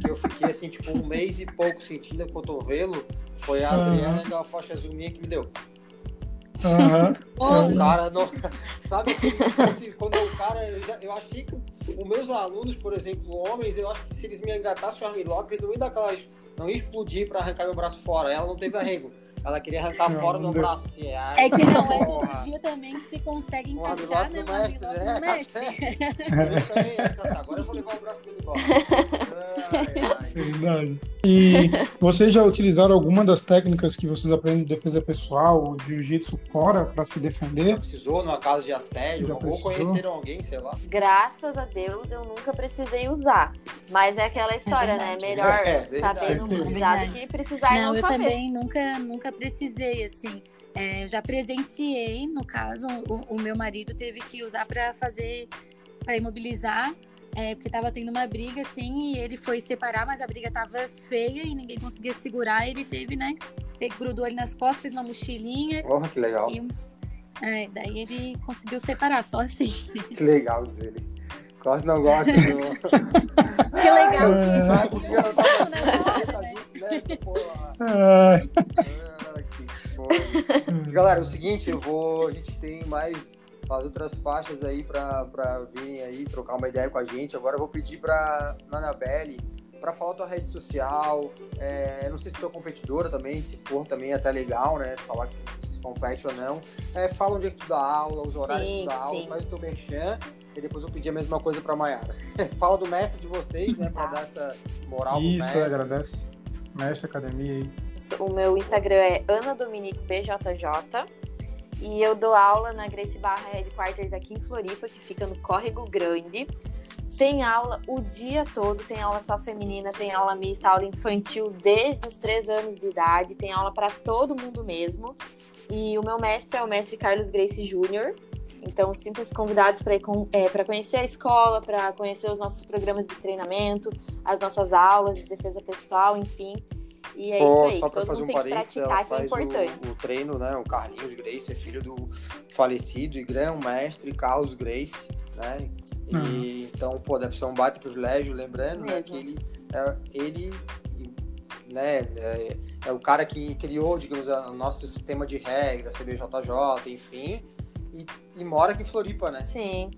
que eu fiquei assim, tipo, um (laughs) mês e pouco sentindo o cotovelo, foi a Adriana uhum. da faixa azul minha que me deu. Uhum. O cara não. (laughs) Sabe assim, quando o cara. Eu, já, eu achei que os meus alunos, por exemplo, homens, eu acho que se eles me engatassem o armlock, eles não iam dar aquelas. Não ia explodir pra arrancar meu braço fora. Ela não teve arrego. Ela queria arrancar não, fora do meu braço. Assim, é que não é todo dia também que se consegue encaixar, né? Mestre, né? mestre. (laughs) Agora eu vou levar o braço dele embora. (laughs) Verdade. E (laughs) vocês já utilizaram alguma das técnicas que vocês aprendem de defesa pessoal, de jiu-jitsu fora, para se defender? Já precisou numa casa de assédio? ou conheceram alguém, sei lá? Graças a Deus eu nunca precisei usar. Mas é aquela história, é né? Melhor é, saber não precisar do que precisar não, não eu saber. também nunca, nunca precisei, assim. É, já presenciei, no caso, o, o meu marido teve que usar para fazer, para imobilizar, é, porque tava tendo uma briga, assim, e ele foi separar, mas a briga tava feia e ninguém conseguia segurar, ele teve, né? Ele grudou ele nas costas, fez uma mochilinha. Porra, que legal. E, é, daí ele conseguiu separar, só assim. Que legal, ele. Quase não gosta do. (laughs) que legal, ah, que Galera, é o seguinte, eu vou. A gente tem mais as outras faixas aí pra, pra virem aí trocar uma ideia com a gente. Agora eu vou pedir pra Anabelle para falar tua rede social. É, não sei se tu é competidora também, se for também é até legal, né? Falar que se compete ou não. É, fala onde é que tu dá aula, os horários sim, que tu dá aula, faz o teu merchan. E depois eu pedi a mesma coisa pra Mayara. (laughs) fala do mestre de vocês, né? Pra dar essa moral Isso, pro mestre. Isso, agradece. Mestre Academia aí. O meu Instagram é Ana Dominique BJJ. E eu dou aula na Grace Barra Headquarters aqui em Floripa, que fica no Córrego Grande. Tem aula o dia todo, tem aula só feminina, tem aula mista, aula infantil desde os 3 anos de idade, tem aula para todo mundo mesmo. E o meu mestre é o mestre Carlos Grace Júnior. Então, sintam-se convidados para é, conhecer a escola, para conhecer os nossos programas de treinamento, as nossas aulas de defesa pessoal, enfim. E é Pô, isso aí, todo mundo um tem que praticar, que é importante. O, o, treino, né? O Carlinhos Grace é filho do falecido e grão-mestre Carlos Grace, né? E, uhum. Então, pô, deve ser um baita privilégio, lembrando né, que ele, é, ele né, é, é, o cara que criou, digamos, o nosso sistema de regras, CBJJ, enfim, e, e mora aqui em Floripa, né? Sim.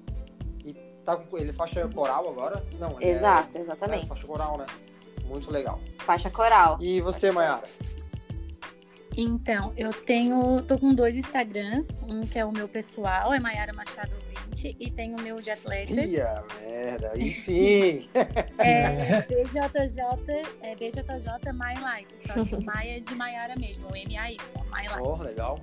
E tá, ele faixa coral agora? Não, Exato, é, exatamente. É, faixa coral, né? Muito legal. Faixa coral. E você, Mayara? Então, eu tenho. tô com dois Instagrams. Um que é o meu pessoal, é Maiara Machado 20, e tem o meu de atleta. Ia, merda, aí sim! (laughs) é (laughs) BJJ, é BJJ My Life. Só que Maia é de Maiara mesmo, o M-A-Y, My Life. Oh, legal.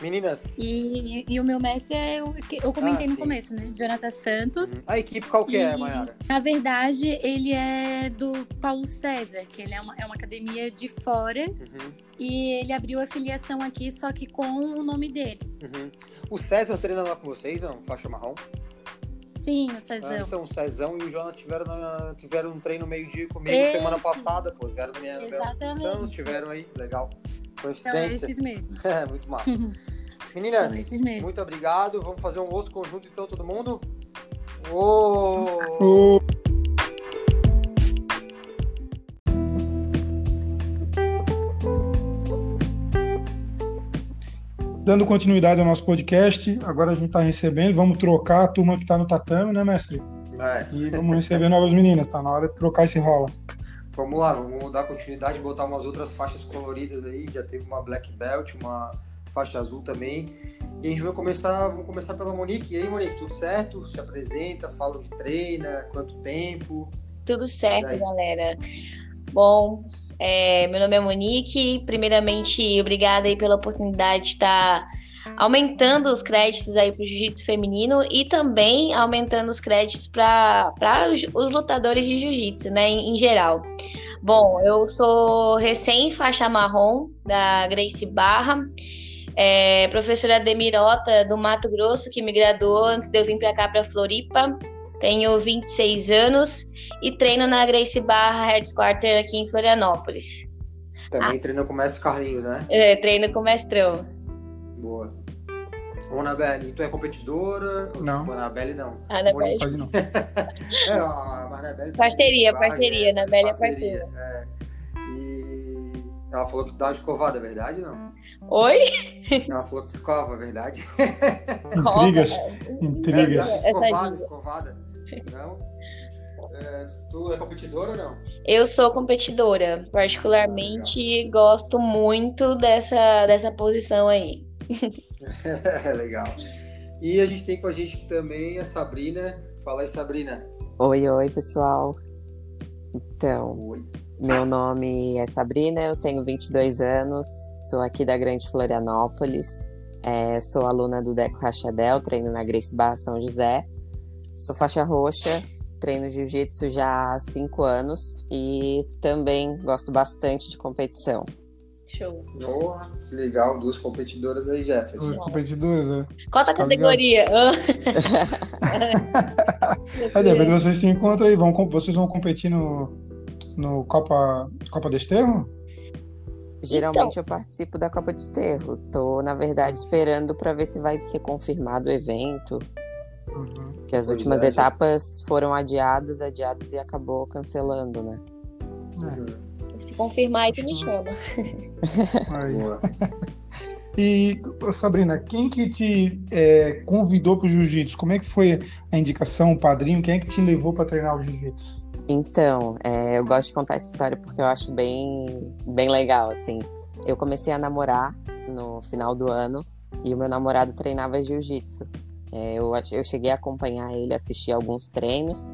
Meninas. E, e o meu mestre é o que eu comentei ah, no começo, né? Jonathan Santos. Uhum. A equipe qual que é, Mayara? Na verdade, ele é do Paulo César, que ele é uma, é uma academia de fora. Uhum. E ele abriu a filiação aqui, só que com o nome dele. Uhum. O César treina lá com vocês, não? Faixa marrom? Sim, o Cezão. Ah, então, o Cezão e o Jonas tiveram, na, tiveram um treino meio-dia comigo Esse... semana passada, pô. Vieram na minha. Exatamente. Então, tiveram aí, legal. Coincidência. Então, esses mesmo. (laughs) é, muito massa. (laughs) Meninas, muito obrigado. Vamos fazer um osso conjunto então, todo mundo? Oh! Dando continuidade ao nosso podcast, agora a gente está recebendo, vamos trocar a turma que está no tatame, né, mestre? É. E vamos receber novas meninas, tá na hora de trocar esse rola. Vamos lá, vamos dar continuidade, botar umas outras faixas coloridas aí. Já teve uma black belt, uma faixa azul também. E a gente vai começar, vamos começar pela Monique. E aí, Monique, tudo certo? Se apresenta, fala onde treina, quanto tempo? Tudo certo, galera. Bom, é, meu nome é Monique. Primeiramente, obrigada aí pela oportunidade de estar aumentando os créditos aí para o jiu-jitsu feminino e também aumentando os créditos para os lutadores de jiu-jitsu, né, em, em, geral. Bom, eu sou recém-faixa marrom da Grace Barra, é, professora Demirota do Mato Grosso, que me graduou antes de eu vir para cá, para Floripa. Tenho 26 anos e treino na Grace Barra Headquarter aqui em Florianópolis. Também ah, treino com o mestre Carlinhos, né? É, treino com o mestrão. Boa. Ô, Anabelle, tu é competidora? Não. Tipo, Anabelle não. Anabelle. Pode não. (laughs) é, a Anabelle... Parceria, parceria. É, Anabelle é parceria. É. E ela falou que tu dá escovada, é verdade não? Oi? Ela falou que tu escova, é verdade? (laughs) Intrigas. Intrigas. É, escovada, escovada. Não? É, tu é competidora ou não? Eu sou competidora. Particularmente ah, gosto muito dessa, dessa posição aí. (laughs) (laughs) legal. E a gente tem com a gente também a Sabrina. Fala aí, Sabrina. Oi, oi, pessoal. Então, oi. meu nome é Sabrina, eu tenho 22 anos, sou aqui da Grande Florianópolis, é, sou aluna do Deco Rachadel, treino na Grace Barra São José, sou faixa roxa, treino jiu-jitsu já há 5 anos e também gosto bastante de competição. Show. Oh, que legal, duas competidoras aí, Jefferson. Duas competidoras, é. Qual a categoria? é, depois (laughs) vocês se encontram aí, vão, vocês vão competir no, no Copa, Copa de Esterro? Geralmente então. eu participo da Copa de Esterro. Tô, na verdade, esperando para ver se vai ser confirmado o evento. Uhum. Que as pois últimas é, etapas já... foram adiadas, adiadas e acabou cancelando, né? Uhum. Se confirmar, aí tu me chama. (laughs) E, Sabrina, quem que te é, convidou para o jiu-jitsu? Como é que foi a indicação, o padrinho? Quem é que te levou para treinar o jiu-jitsu? Então, é, eu gosto de contar essa história porque eu acho bem, bem legal, assim. Eu comecei a namorar no final do ano e o meu namorado treinava jiu-jitsu. É, eu, eu cheguei a acompanhar ele, assistir alguns treinos,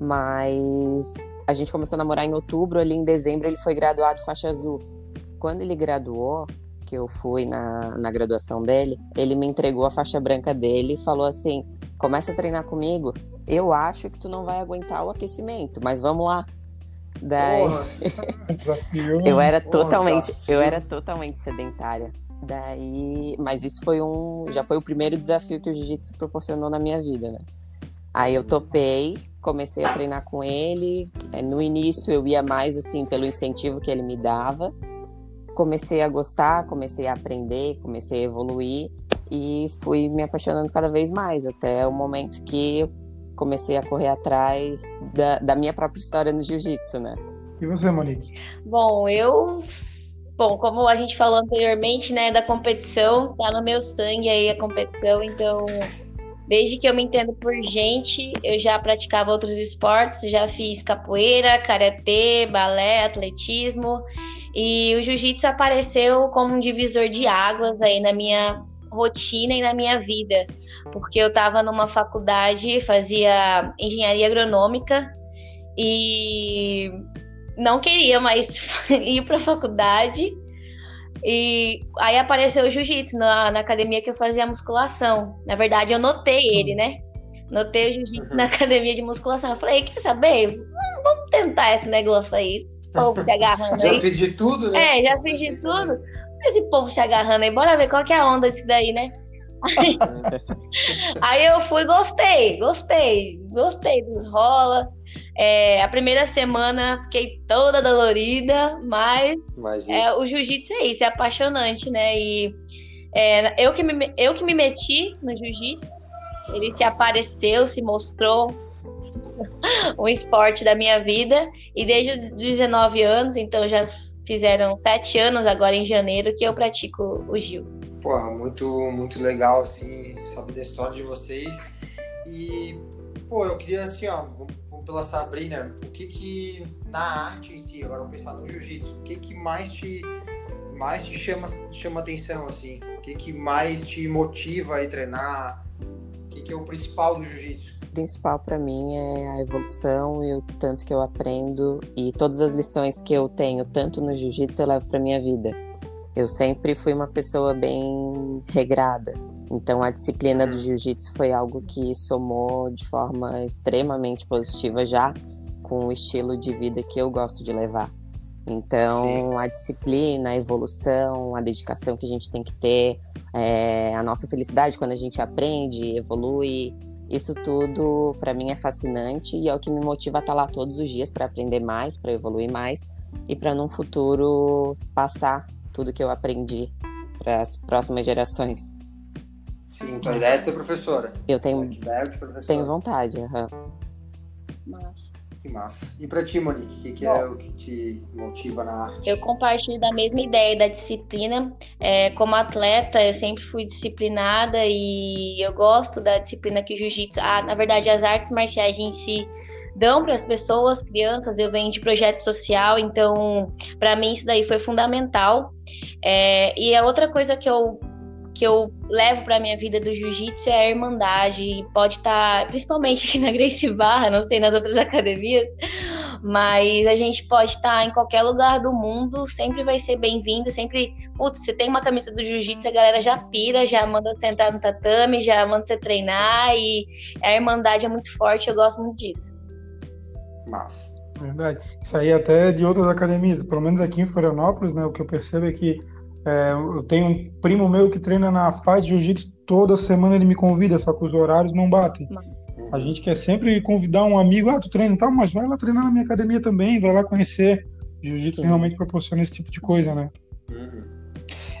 mas a gente começou a namorar em outubro, ali em dezembro ele foi graduado faixa azul. Quando ele graduou, que eu fui na, na graduação dele, ele me entregou a faixa branca dele e falou assim: começa a treinar comigo. Eu acho que tu não vai aguentar o aquecimento, mas vamos lá. Daí (laughs) eu era totalmente, eu era totalmente sedentária. Daí, mas isso foi um, já foi o primeiro desafio que o jiu-jitsu proporcionou na minha vida, né? Aí eu topei, comecei a treinar com ele. É, no início eu ia mais assim pelo incentivo que ele me dava. Comecei a gostar, comecei a aprender, comecei a evoluir e fui me apaixonando cada vez mais até o momento que eu comecei a correr atrás da, da minha própria história no jiu-jitsu, né? E você, Monique? Bom, eu Bom, como a gente falou anteriormente, né, da competição, tá no meu sangue aí a competição, então desde que eu me entendo por gente, eu já praticava outros esportes, já fiz capoeira, karatê, balé, atletismo, e o jiu-jitsu apareceu como um divisor de águas aí na minha rotina e na minha vida, porque eu estava numa faculdade, fazia engenharia agronômica e não queria mais (laughs) ir para a faculdade. E aí apareceu o jiu-jitsu na, na academia que eu fazia musculação. Na verdade, eu notei ele, né? Notei o jiu-jitsu na academia de musculação. Eu falei, quer saber? Vamos tentar esse negócio aí. Povo se agarrando aí. Já fiz de tudo, né? É, já fiz de tudo. Esse povo se agarrando aí. Bora ver qual que é a onda disso daí, né? Aí, (laughs) aí eu fui, gostei, gostei. Gostei dos rola. É, a primeira semana fiquei toda dolorida, mas é, o jiu-jitsu é isso, é apaixonante, né? E é, eu, que me, eu que me meti no jiu-jitsu, ele se apareceu, se mostrou (laughs) um esporte da minha vida, e desde os 19 anos, então já fizeram sete anos agora em janeiro que eu pratico o Gil. Porra, muito, muito legal, assim, saber da história de vocês. E, pô, eu queria, assim, ó, pela Sabrina, o que que na arte em si, agora vamos pensar no jiu-jitsu, o que que mais te mais te chama chama atenção assim? O que que mais te motiva a treinar? O que que é o principal do jiu-jitsu? O principal para mim é a evolução e o tanto que eu aprendo e todas as lições que eu tenho tanto no jiu-jitsu eu levo para minha vida. Eu sempre fui uma pessoa bem regrada, então a disciplina do jiu-jitsu foi algo que somou de forma extremamente positiva já com o estilo de vida que eu gosto de levar. Então Sim. a disciplina, a evolução, a dedicação que a gente tem que ter, é, a nossa felicidade quando a gente aprende, evolui, isso tudo para mim é fascinante e é o que me motiva a estar lá todos os dias para aprender mais, para evoluir mais e para num futuro passar tudo que eu aprendi para as próximas gerações. Sim, tua ideia é ser professora. Eu tenho, tenho vontade. Uhum. Massa. Que massa. E para ti, Monique, o que, que é o que te motiva na arte? Eu compartilho da mesma ideia da disciplina. É, como atleta, eu sempre fui disciplinada e eu gosto da disciplina que o jiu-jitsu. Ah, na verdade, as artes marciais em si dão para as pessoas, crianças. Eu venho de projeto social, então para mim isso daí foi fundamental. É, e a outra coisa que eu que eu levo para minha vida do jiu-jitsu é a irmandade. Pode estar, tá, principalmente aqui na Grace Barra, não sei nas outras (laughs) academias, mas a gente pode estar tá em qualquer lugar do mundo, sempre vai ser bem-vindo, sempre, putz, você tem uma camisa do jiu-jitsu, a galera já pira, já manda você entrar no tatame, já manda você treinar e a irmandade é muito forte, eu gosto muito disso. Massa. Verdade. Isso aí até de outras academias, pelo menos aqui em Florianópolis, né, o que eu percebo é que é, eu tenho um primo meu que treina na FAD Jiu-Jitsu, toda semana ele me convida, só que os horários não batem. A gente quer sempre convidar um amigo, ah, tu treina e tal, mas vai lá treinar na minha academia também, vai lá conhecer. Jiu-Jitsu realmente proporciona esse tipo de coisa, né? Uhum.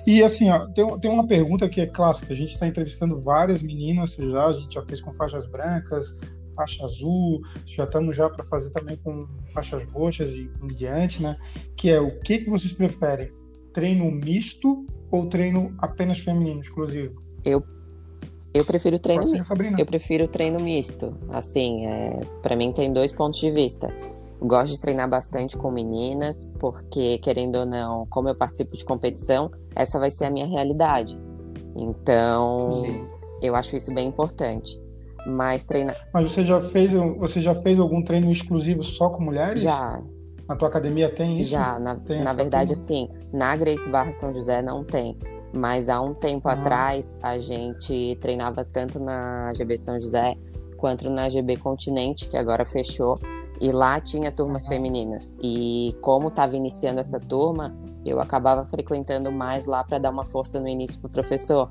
E assim, ó, tem, tem uma pergunta que é clássica. A gente está entrevistando várias meninas já, a gente já fez com faixas brancas, faixa azul, já estamos já para fazer também com faixas roxas e em diante, né? Que é o que, que vocês preferem? Treino misto ou treino apenas feminino, exclusivo? Eu eu prefiro treino misto. Eu prefiro treino misto. Assim, é, para mim tem dois pontos de vista. gosto de treinar bastante com meninas, porque querendo ou não, como eu participo de competição, essa vai ser a minha realidade. Então, Sim. eu acho isso bem importante. Mas treinar. Mas você já fez, você já fez algum treino exclusivo só com mulheres? Já, Na tua academia tem isso? Já, na, tem na verdade, turma? assim, na Grace Barra São José não tem. Mas há um tempo ah. atrás a gente treinava tanto na GB São José quanto na GB Continente, que agora fechou. E lá tinha turmas uhum. femininas. E como estava iniciando essa turma, eu acabava frequentando mais lá para dar uma força no início pro professor.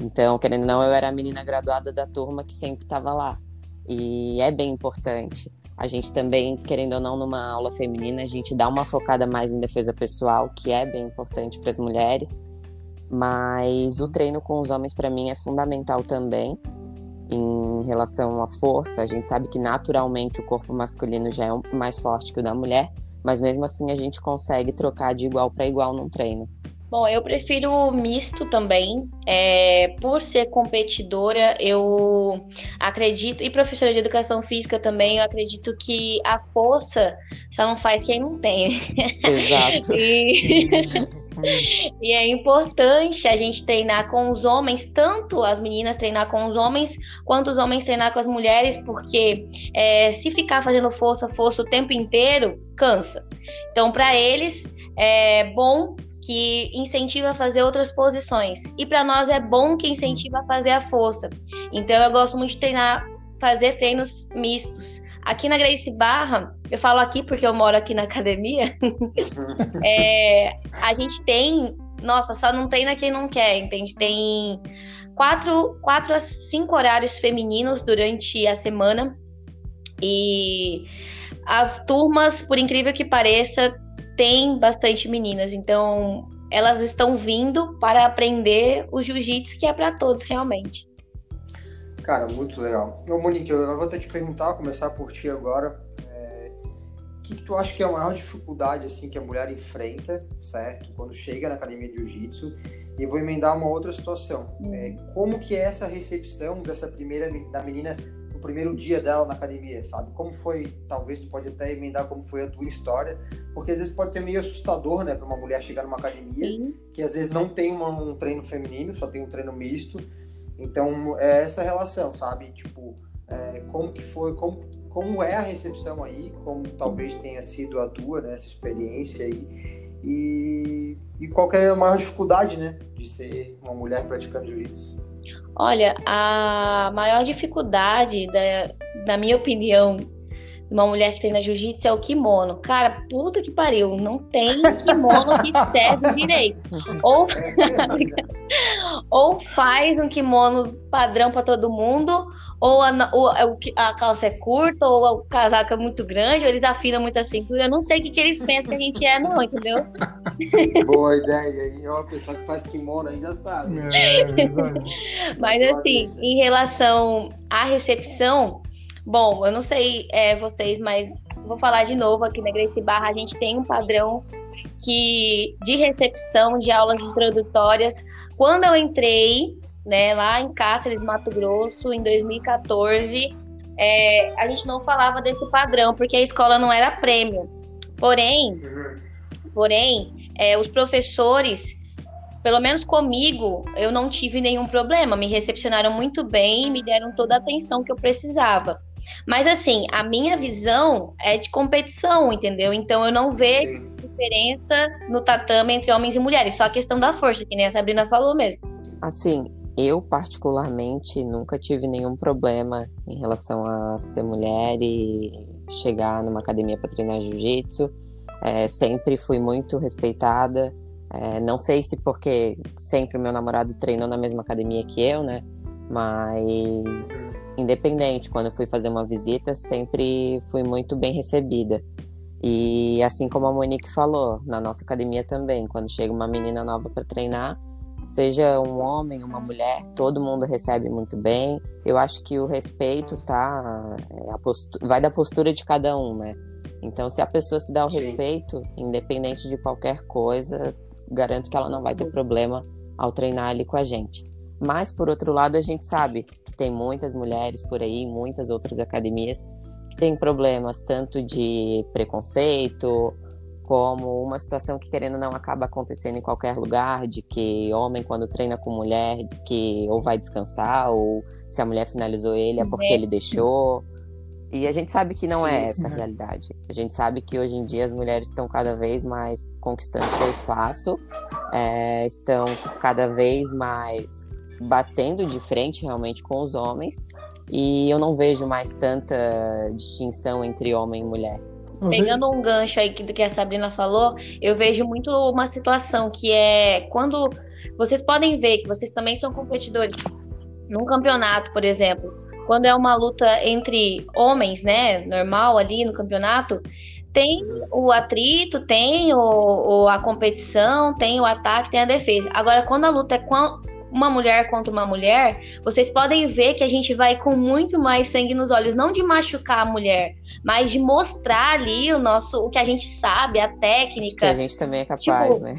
Então, querendo ou não, eu era a menina graduada da turma que sempre estava lá. E é bem importante. A gente também, querendo ou não, numa aula feminina, a gente dá uma focada mais em defesa pessoal, que é bem importante para as mulheres. Mas o treino com os homens, para mim, é fundamental também em relação à força. A gente sabe que naturalmente o corpo masculino já é mais forte que o da mulher, mas mesmo assim a gente consegue trocar de igual para igual num treino. Bom, eu prefiro misto também. É, por ser competidora, eu acredito, e professora de educação física também, eu acredito que a força só não faz quem não tem. Exato. (laughs) e... (laughs) e é importante a gente treinar com os homens, tanto as meninas treinar com os homens, quanto os homens treinar com as mulheres, porque é, se ficar fazendo força, força o tempo inteiro, cansa. Então, para eles, é bom que incentiva a fazer outras posições. E para nós é bom que incentiva a fazer a força. Então, eu gosto muito de treinar, fazer treinos mistos. Aqui na Grace Barra, eu falo aqui porque eu moro aqui na academia, (laughs) é, a gente tem, nossa, só não treina quem não quer, entende? Tem quatro, quatro a cinco horários femininos durante a semana e as turmas, por incrível que pareça, tem bastante meninas, então elas estão vindo para aprender o jiu-jitsu que é para todos realmente. Cara, muito legal. Ô, Monique, eu vou até te perguntar, começar por ti agora. É, o que, que, tu acha que é a maior dificuldade assim que a mulher enfrenta, certo? Quando chega na academia de jiu-jitsu? E vou emendar uma outra situação. É, hum. como que é essa recepção dessa primeira da menina primeiro dia dela na academia, sabe? Como foi? Talvez tu pode até emendar como foi a tua história, porque às vezes pode ser meio assustador, né, para uma mulher chegar numa academia Sim. que às vezes não tem uma, um treino feminino, só tem um treino misto então, é essa relação, sabe? Tipo, é, como que foi, como, como é a recepção aí, como talvez tenha sido a tua, né, essa experiência aí, e, e qual é a maior dificuldade, né, de ser uma mulher praticando jiu-jitsu? Olha, a maior dificuldade, da, na minha opinião, uma mulher que treina jiu-jitsu é o kimono. Cara, puta que pariu, não tem kimono que (laughs) serve direito. Ou, (laughs) ou faz um kimono padrão para todo mundo, ou a, ou a, calça é curta, ou o casaco é muito grande, ou eles afinam muito a cintura. Eu não sei o que, que eles pensam que a gente é, não, entendeu? (laughs) Boa ideia. aí. É uma pessoa que faz kimono aí já sabe. É, (laughs) é Mas assim, em relação à recepção, Bom, eu não sei é, vocês, mas vou falar de novo aqui na Grace Barra, a gente tem um padrão que de recepção de aulas introdutórias. Quando eu entrei, né, lá em Cáceres, Mato Grosso, em 2014, é, a gente não falava desse padrão, porque a escola não era prêmio. Porém, porém, é, os professores, pelo menos comigo, eu não tive nenhum problema. Me recepcionaram muito bem, me deram toda a atenção que eu precisava. Mas assim, a minha visão é de competição, entendeu? Então eu não vejo Sim. diferença no tatame entre homens e mulheres, só a questão da força, que nem a Sabrina falou mesmo. Assim, eu particularmente nunca tive nenhum problema em relação a ser mulher e chegar numa academia para treinar jiu-jitsu. É, sempre fui muito respeitada. É, não sei se porque sempre meu namorado treinou na mesma academia que eu, né? Mas independente, quando eu fui fazer uma visita, sempre fui muito bem recebida. E assim como a Monique falou, na nossa academia também, quando chega uma menina nova para treinar, seja um homem, uma mulher, todo mundo recebe muito bem. Eu acho que o respeito tá é, vai da postura de cada um, né? Então, se a pessoa se dá o Sim. respeito, independente de qualquer coisa, garanto que ela não vai ter problema ao treinar ali com a gente. Mas, por outro lado, a gente sabe que tem muitas mulheres por aí, muitas outras academias, que têm problemas tanto de preconceito, como uma situação que, querendo ou não, acaba acontecendo em qualquer lugar, de que homem, quando treina com mulher, diz que ou vai descansar, ou se a mulher finalizou ele é porque é. ele deixou. E a gente sabe que não é essa a realidade. A gente sabe que hoje em dia as mulheres estão cada vez mais conquistando seu espaço, é, estão cada vez mais batendo de frente realmente com os homens. E eu não vejo mais tanta distinção entre homem e mulher. Pegando um gancho aí do que a Sabrina falou, eu vejo muito uma situação que é quando vocês podem ver que vocês também são competidores num campeonato, por exemplo, quando é uma luta entre homens, né, normal ali no campeonato, tem o atrito, tem o, o, a competição, tem o ataque, tem a defesa. Agora, quando a luta é com uma mulher contra uma mulher, vocês podem ver que a gente vai com muito mais sangue nos olhos, não de machucar a mulher, mas de mostrar ali o nosso, o que a gente sabe, a técnica. Que a gente também é capaz, tipo, né?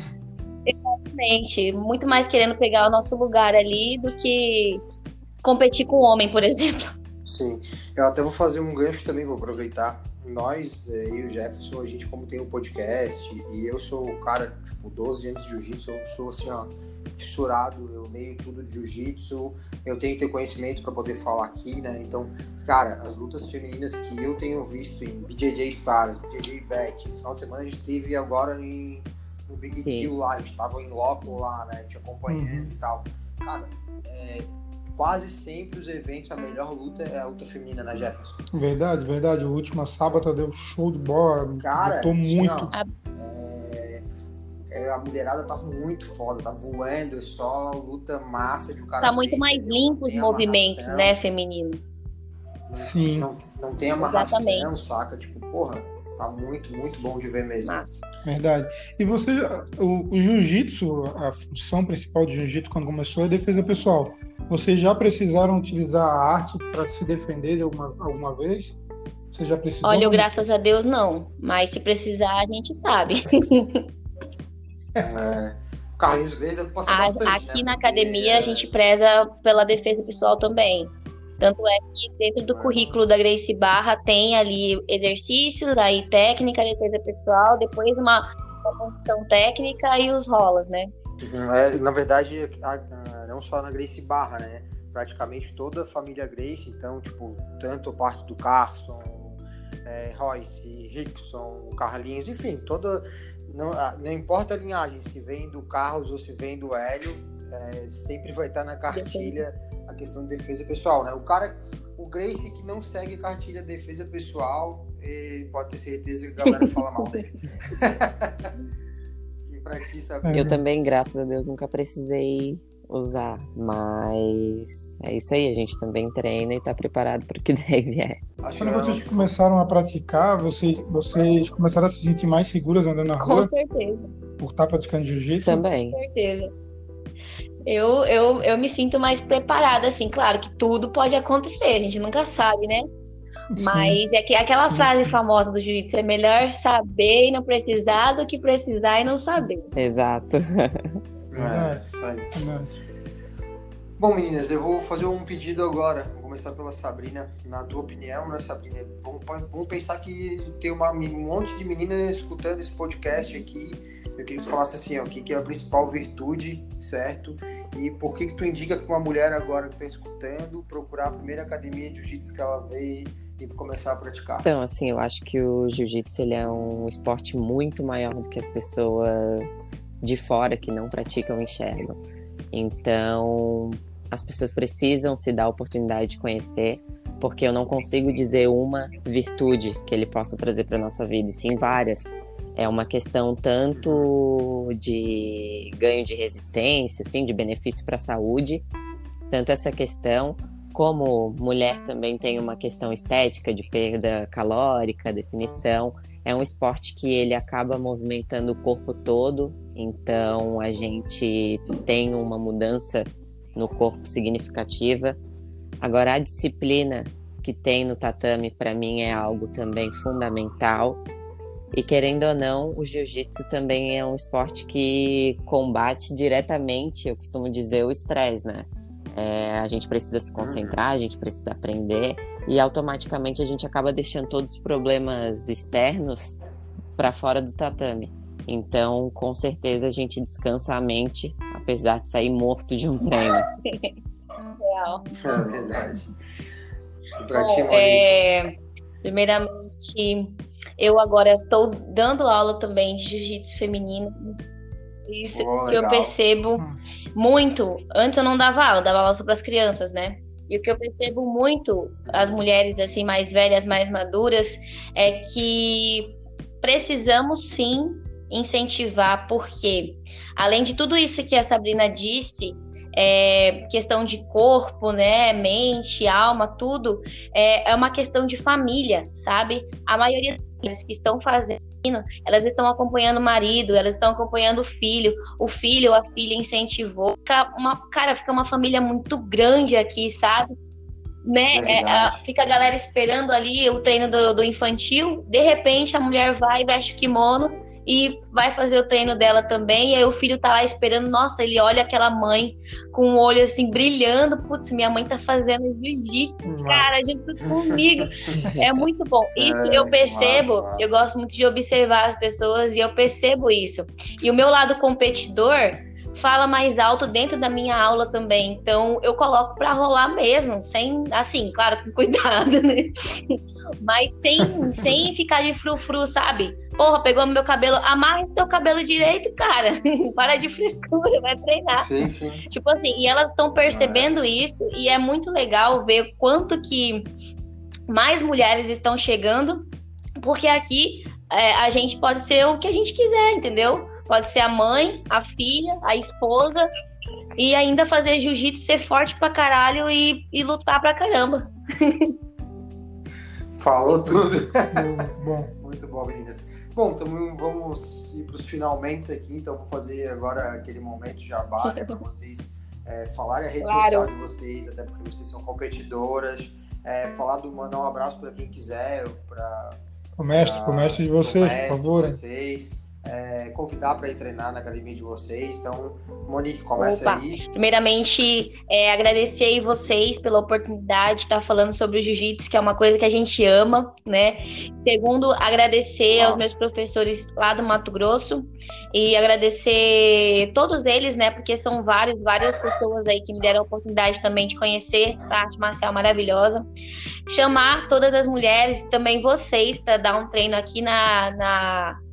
Exatamente. Muito mais querendo pegar o nosso lugar ali do que competir com o homem, por exemplo. Sim. Eu até vou fazer um gancho também, vou aproveitar. Nós, eh, eu e o Jefferson, a gente como tem um podcast, e eu sou o cara, tipo, 12 anos de jiu-jitsu, eu sou assim, ó, fissurado, eu leio tudo de jiu-jitsu, eu tenho que ter conhecimento para poder falar aqui, né? Então, cara, as lutas femininas que eu tenho visto em BJJ Stars, BJJ Bet, esse final de semana a gente teve agora em, no Big Deal lá, a gente tava em loco lá, né? Te acompanhando uhum. e tal. Cara, é, quase sempre os eventos, a melhor luta é a luta feminina na Jefferson. Verdade, verdade. O último sábado deu show de bola. Cara, tô muito. É, é, a mulherada tá muito foda, tá voando, é só luta massa de um cara. Tá muito mais limpo os movimentos, né, feminino. Sim. Não, não tem amarração, Exatamente. saca? Tipo, porra, tá muito, muito bom de ver mesmo. Verdade. E você, o, o jiu-jitsu, a função principal do jiu-jitsu quando começou é defesa pessoal. Vocês já precisaram utilizar a arte para se defender alguma, alguma vez? Você já precisou? Olha, graças a Deus não, mas se precisar a gente sabe. é. Carlinhos vezes deve passar bastante, Aqui né? na academia Porque... a gente preza pela defesa pessoal também. Tanto é que dentro do currículo da Grace Barra tem ali exercícios, aí técnica, defesa pessoal, depois uma, uma função técnica e os rolas, né? É, na verdade, não só na Grace Barra, né? Praticamente toda a família Grace, então, tipo, tanto parte do Carson, é, Royce, Rickson, Carlinhos, enfim, toda. Não, não importa a linhagem, se vem do Carlos ou se vem do Hélio, é, sempre vai estar na cartilha a questão de defesa pessoal, né? O cara, o Grace que não segue cartilha de defesa pessoal, pode ter certeza que a galera fala mal dele. (laughs) e pra ti, sabe? Eu também, graças a Deus, nunca precisei usar, mas é isso aí, a gente também treina e tá preparado para o que (laughs) deve é. Quando vocês começaram a praticar, vocês, vocês começaram a se sentir mais seguras andando na rua? Com certeza. Por estar praticando jiu-jitsu? Também. Com certeza eu, eu, eu me sinto mais preparada, assim, claro que tudo pode acontecer, a gente nunca sabe, né? Sim. Mas é que aquela sim, frase sim. famosa do jiu-jitsu é melhor saber e não precisar do que precisar e não saber. Exato. É, isso aí. Bom, meninas, eu vou fazer um pedido agora. Vou começar pela Sabrina. Na tua opinião, né, Sabrina? Vamos, vamos pensar que tem uma, um monte de meninas escutando esse podcast aqui eu queria que tu falasse assim, ó, o que, que é a principal virtude, certo? E por que que tu indica que uma mulher agora que está escutando procurar a primeira academia de jiu-jitsu que ela vê e começar a praticar? Então, assim, eu acho que o jiu-jitsu ele é um esporte muito maior do que as pessoas de fora que não praticam enxergam. Então, as pessoas precisam se dar a oportunidade de conhecer, porque eu não consigo dizer uma virtude que ele possa trazer para nossa vida, e sim várias. É uma questão tanto de ganho de resistência, assim, de benefício para a saúde, tanto essa questão, como mulher também tem uma questão estética de perda calórica, definição. É um esporte que ele acaba movimentando o corpo todo, então a gente tem uma mudança no corpo significativa. Agora a disciplina que tem no tatame para mim é algo também fundamental e querendo ou não, o jiu-jitsu também é um esporte que combate diretamente, eu costumo dizer, o estresse, né? É, a gente precisa se concentrar, a gente precisa aprender e automaticamente a gente acaba deixando todos os problemas externos para fora do tatame. Então, com certeza a gente descansa a mente, apesar de sair morto de um treino. (laughs) Real. É verdade. Bom, é... Primeiramente, eu agora estou dando aula também de jiu-jitsu feminino. Isso oh, que eu percebo muito. Antes eu não dava aula, dava aula só para as crianças, né? E o que eu percebo muito, as mulheres assim mais velhas, mais maduras, é que precisamos sim incentivar, porque além de tudo isso que a Sabrina disse, é, questão de corpo, né, mente, alma, tudo, é, é uma questão de família, sabe? A maioria das que estão fazendo, elas estão acompanhando o marido, elas estão acompanhando o filho, o filho ou a filha incentivou. Fica uma, cara, fica uma família muito grande aqui, sabe? Né? É, fica a galera esperando ali o treino do, do infantil, de repente a mulher vai, veste o kimono e vai fazer o treino dela também. E aí o filho tá lá esperando, nossa, ele olha aquela mãe com o olho assim brilhando, putz, minha mãe tá fazendo jiu-jitsu, cara, junto comigo. É muito bom. Isso é, eu percebo, nossa, nossa. eu gosto muito de observar as pessoas e eu percebo isso. E o meu lado competidor fala mais alto dentro da minha aula também. Então eu coloco para rolar mesmo, sem assim, claro, com (laughs) cuidado, né? Mas sem, sem ficar de frufru, sabe? Porra, pegou meu cabelo, amarra esse teu cabelo direito, cara. (laughs) Para de frescura, vai treinar. Sim, sim. Tipo assim, e elas estão percebendo é. isso e é muito legal ver quanto que mais mulheres estão chegando, porque aqui é, a gente pode ser o que a gente quiser, entendeu? Pode ser a mãe, a filha, a esposa e ainda fazer jiu-jitsu, ser forte pra caralho e, e lutar pra caramba. (laughs) Falou tudo. bom. Muito bom, meninas. Bom, então vamos ir para os finalmente aqui, então vou fazer agora aquele momento jabá, né, para vocês é, falarem a rede claro. social de vocês, até porque vocês são competidoras, é, falar do, mandar um abraço para quem quiser, para o mestre, o mestre de vocês, mestre por favor. De vocês é, convidar para ir treinar na academia de vocês. Então, Monique, começa Opa. aí. Primeiramente, é, agradecer aí vocês pela oportunidade de estar falando sobre o jiu-jitsu, que é uma coisa que a gente ama, né? Segundo, agradecer Nossa. aos meus professores lá do Mato Grosso e agradecer todos eles, né? Porque são vários, várias pessoas aí que me deram a oportunidade também de conhecer essa arte marcial maravilhosa. Chamar todas as mulheres e também vocês para dar um treino aqui na, na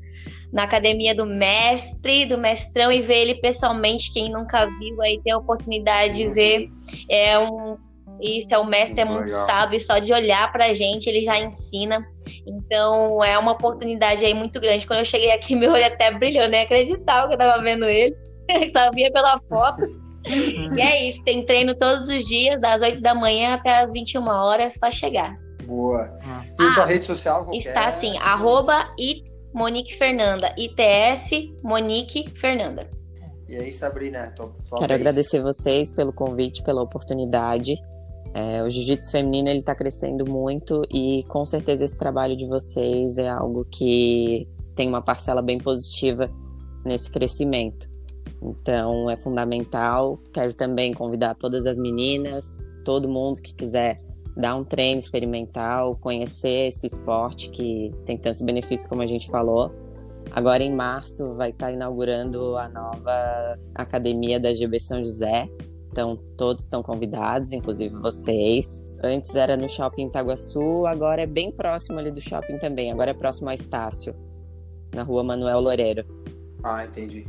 na academia do mestre, do mestrão, e ver ele pessoalmente, quem nunca viu aí ter a oportunidade de ver. É um. Isso, é o mestre é muito Legal. sábio, só de olhar pra gente, ele já ensina. Então é uma oportunidade aí muito grande. Quando eu cheguei aqui, (laughs) meu olho até brilhou, nem acreditava que eu tava vendo ele. (laughs) só via pela foto. e é isso, tem treino todos os dias, das 8 da manhã até as 21 horas, só chegar. Boa. E ah, tua rede social? Qualquer? Está assim, arroba It's Monique Fernanda. ITS Monique Fernanda. E aí, Sabrina? Tô, Quero agradecer vocês pelo convite, pela oportunidade. É, o jiu-jitsu feminino ele está crescendo muito e com certeza esse trabalho de vocês é algo que tem uma parcela bem positiva nesse crescimento. Então é fundamental. Quero também convidar todas as meninas, todo mundo que quiser dar um treino experimental, conhecer esse esporte que tem tantos benefícios como a gente falou. Agora em março vai estar inaugurando a nova academia da GB São José. Então todos estão convidados, inclusive vocês. Antes era no Shopping Itaguaçu, agora é bem próximo ali do shopping também. Agora é próximo ao Estácio, na rua Manuel Loureiro. Ah, entendi.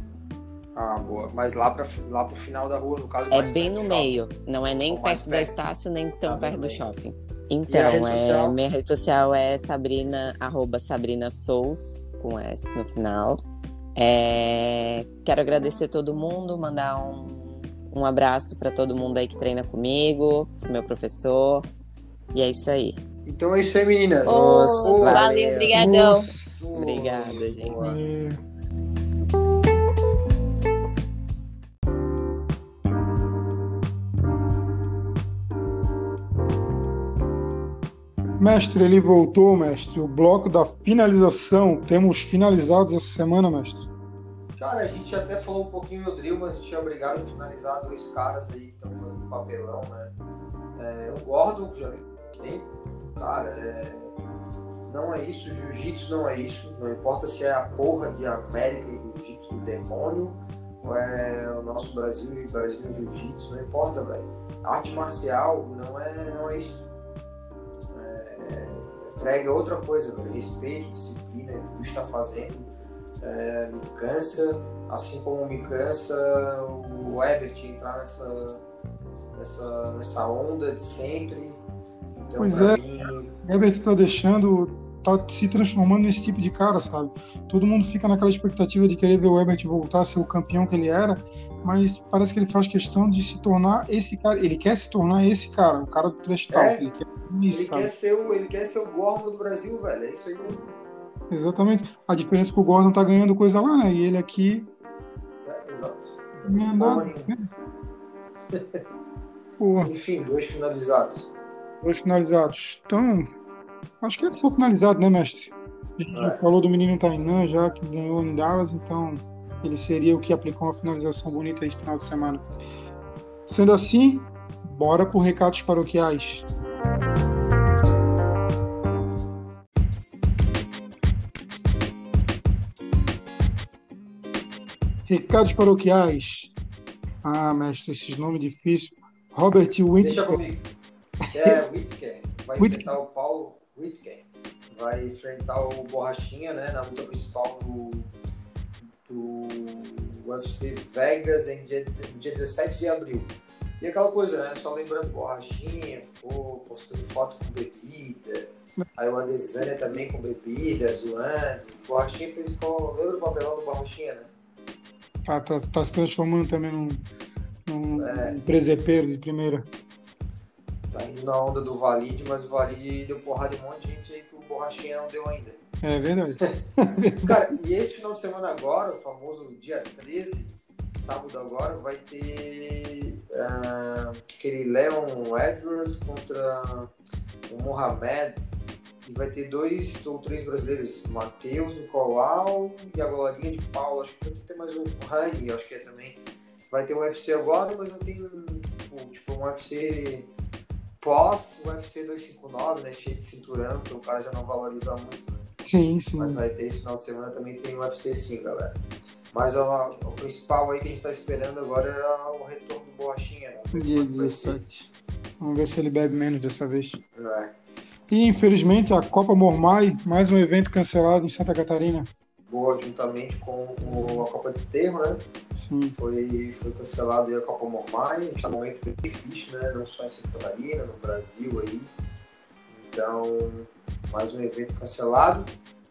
Ah, boa. Mas lá, pra, lá pro final da rua, no caso. É bem no meio. Não é nem perto, da Estácio, nem tão ah, perto do shopping. Então, é, minha rede social é Sabrina, arroba Sabrina Souls, com S no final. É, quero agradecer todo mundo, mandar um, um abraço para todo mundo aí que treina comigo, pro meu professor. E é isso aí. Então é isso aí, meninas. Oh, valeu, valeu, obrigadão. Obrigada, gente. Boa. Mestre, ele voltou, mestre. O bloco da finalização. Temos finalizados essa semana, mestre? Cara, a gente até falou um pouquinho no drill, mas a gente tinha obrigado a finalizar dois caras aí que estão fazendo papelão, né? É, o Gordo, já tem, cara, é, não é isso, jiu-jitsu não é isso. Não importa se é a porra de América e jiu-jitsu do demônio, ou é o nosso Brasil e Brasil jiu-jitsu, não importa, velho. Arte marcial não é, não é isso entrega outra coisa, velho. Respeito, disciplina, o que está fazendo. É, me cansa, assim como me cansa o Ebert entrar nessa, nessa, nessa onda de sempre. Então, pois é, mim... o Ebert está deixando, tá se transformando nesse tipo de cara, sabe? Todo mundo fica naquela expectativa de querer ver o Ebert voltar a ser o campeão que ele era, mas parece que ele faz questão de se tornar esse cara. Ele quer se tornar esse cara, o cara do trash talk. É, ele quer, isso, ele quer ser o, ele quer ser o Gordon do Brasil, velho. É isso aí mesmo. Exatamente. A diferença é que o Gordon tá ganhando coisa lá, né? E ele aqui. É, exato. Não ganha nada. Porra. Enfim, dois finalizados. Dois finalizados. Então, acho que ele foi finalizado, né, mestre? A gente já É. falou do menino Tainan já, que ganhou em Dallas, então ele seria o que aplicou uma finalização bonita esse final de semana. Sendo assim, bora por recados paroquiais. Recados paroquiais. Ah, mestre, esses nomes difíceis. Robert Deixa Whittaker. comigo. (laughs) É, Whittaker. Vai Whittaker. enfrentar o Paulo Whittaker. Vai enfrentar o Borrachinha, né? Na luta principal do, do UFC Vegas em dia, no dia 17 de abril. E aquela coisa, né? Só lembrando, Borrachinha ficou postando foto com bebida. Aí o Adesanya também com bebida, zoando. O Borrachinha fez com. Lembra do papelão do Borrachinha, né? Tá, tá, tá se transformando também num, num É. presepeiro de primeira. Tá indo na onda do Valide, mas o Valide deu porrada em um monte de gente aí que o Borrachinha não deu ainda. É verdade. (laughs) Cara, e esse final de semana agora, o famoso dia 13, sábado agora, vai ter ah, aquele Leon Edwards contra o Mohamed. E vai ter dois ou três brasileiros, Matheus, Nicolau e a goladinha de Paulo. Acho que vai ter mais um Rani, acho que é também. Vai ter um UFC agora, mas não tem um, tipo, um UFC pós UFC 259, né? Cheio de cinturão, que o cara já não valoriza muito, né? Sim, sim. Mas vai ter esse final de semana também tem UFC sim, galera. Mas ó, o principal aí que a gente tá esperando agora é o retorno do Borrachinha, né? Dia Como é que vai ser, 17. Vamos ver se ele bebe menos dessa vez. né? E infelizmente a Copa Mormai, mais um evento cancelado em Santa Catarina. Boa, juntamente com o- a Copa de Esterro, né? Sim, Foi, foi cancelado aí a Copa Mormai. A gente tá num momento bem difícil, né? Não só em Santa Catarina, no Brasil aí. Então, mais um evento cancelado.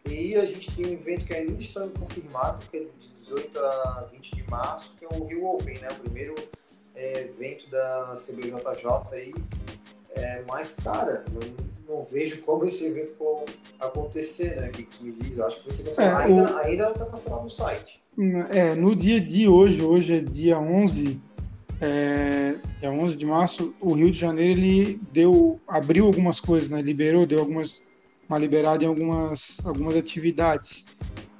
E a gente tem um evento que ainda está confirmado, que é de 18 a 20 de março, que é o Rio Open, né? O primeiro é, evento da CBJJ aí. É, mas, cara, não, não vejo como esse evento co- acontecer, né? O que tu me diz? Eu acho que vai ser cancelado. É, ainda, ainda não está cancelado no site. É, no dia de hoje, hoje é dia 11, é, dia 11 de março, o Rio de Janeiro ele deu, abriu algumas coisas, né? Liberou, deu algumas, uma liberada em algumas, algumas atividades.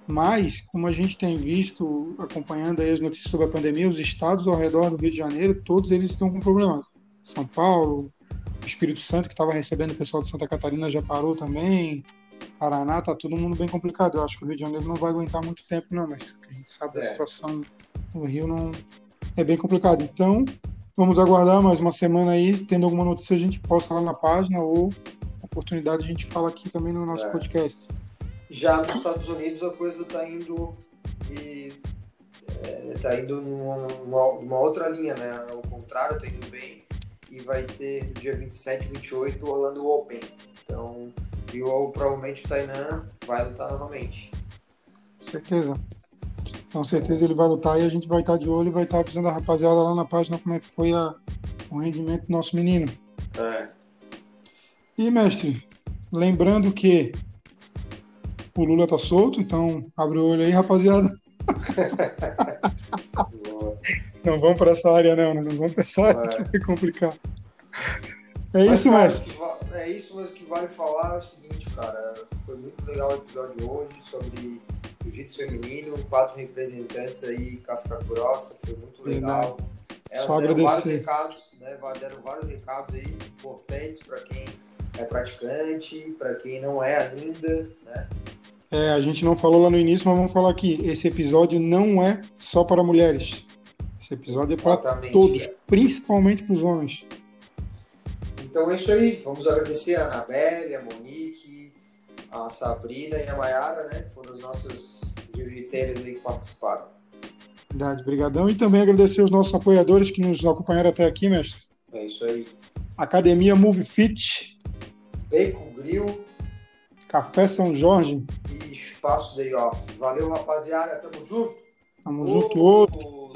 Mas, como a gente tem visto, acompanhando aí as notícias sobre a pandemia, os estados ao redor do Rio de Janeiro, todos eles estão com problemas. São Paulo, o Espírito Santo, que estava recebendo o pessoal de Santa Catarina, já parou também. Paraná, tá todo mundo bem complicado. Eu acho que o Rio de Janeiro não vai aguentar muito tempo, não, mas a gente sabe da É. situação no Rio não é bem complicado. Então, vamos aguardar mais uma semana aí. Tendo alguma notícia, a gente posta lá na página ou oportunidade a gente fala aqui também no nosso É. podcast. Já nos Estados Unidos a coisa está indo de, é, tá indo numa, numa- outra linha, né? Ao contrário, tá indo bem. E vai ter no dia 27 e 28 o Orlando Open. Então, e o, provavelmente o Tainan vai lutar novamente. Com certeza. Com certeza ele vai lutar e a gente vai estar de olho e vai estar avisando a rapaziada lá na página como é que foi a- o rendimento do nosso menino. É. E, mestre, lembrando que o Lula tá solto, então abre o olho aí, rapaziada. (laughs) Não vamos para essa área, não, né? Não vamos para essa área É. que vai complicar. É Mas, isso, cara, mestre. É isso, mas o que vale falar é o seguinte, cara. Foi muito legal o episódio de hoje sobre jiu-jitsu feminino, quatro representantes aí, casca grossa, foi muito legal. Elas Só deram vários agradecer. recados, né? Deram vários recados aí importantes para quem é praticante, para quem não é ainda, né? É, a gente não falou lá no início, mas vamos falar aqui. Esse episódio não é só para mulheres. Esse episódio é para Exatamente, todos, cara. principalmente para os homens. Então é isso aí. Vamos agradecer a Anabelle, a Monique, a Sabrina e a Mayara, né? Foram os nossos jiu-jiteiros aí que participaram. Verdade, brigadão. E também agradecer os nossos apoiadores que nos acompanharam até aqui, mestre. É isso aí. Academia Move Fit. Bacon Grill. Café São Jorge. E Espaço Day Off. Valeu, rapaziada. Tamo junto. Tamo junto. Outro.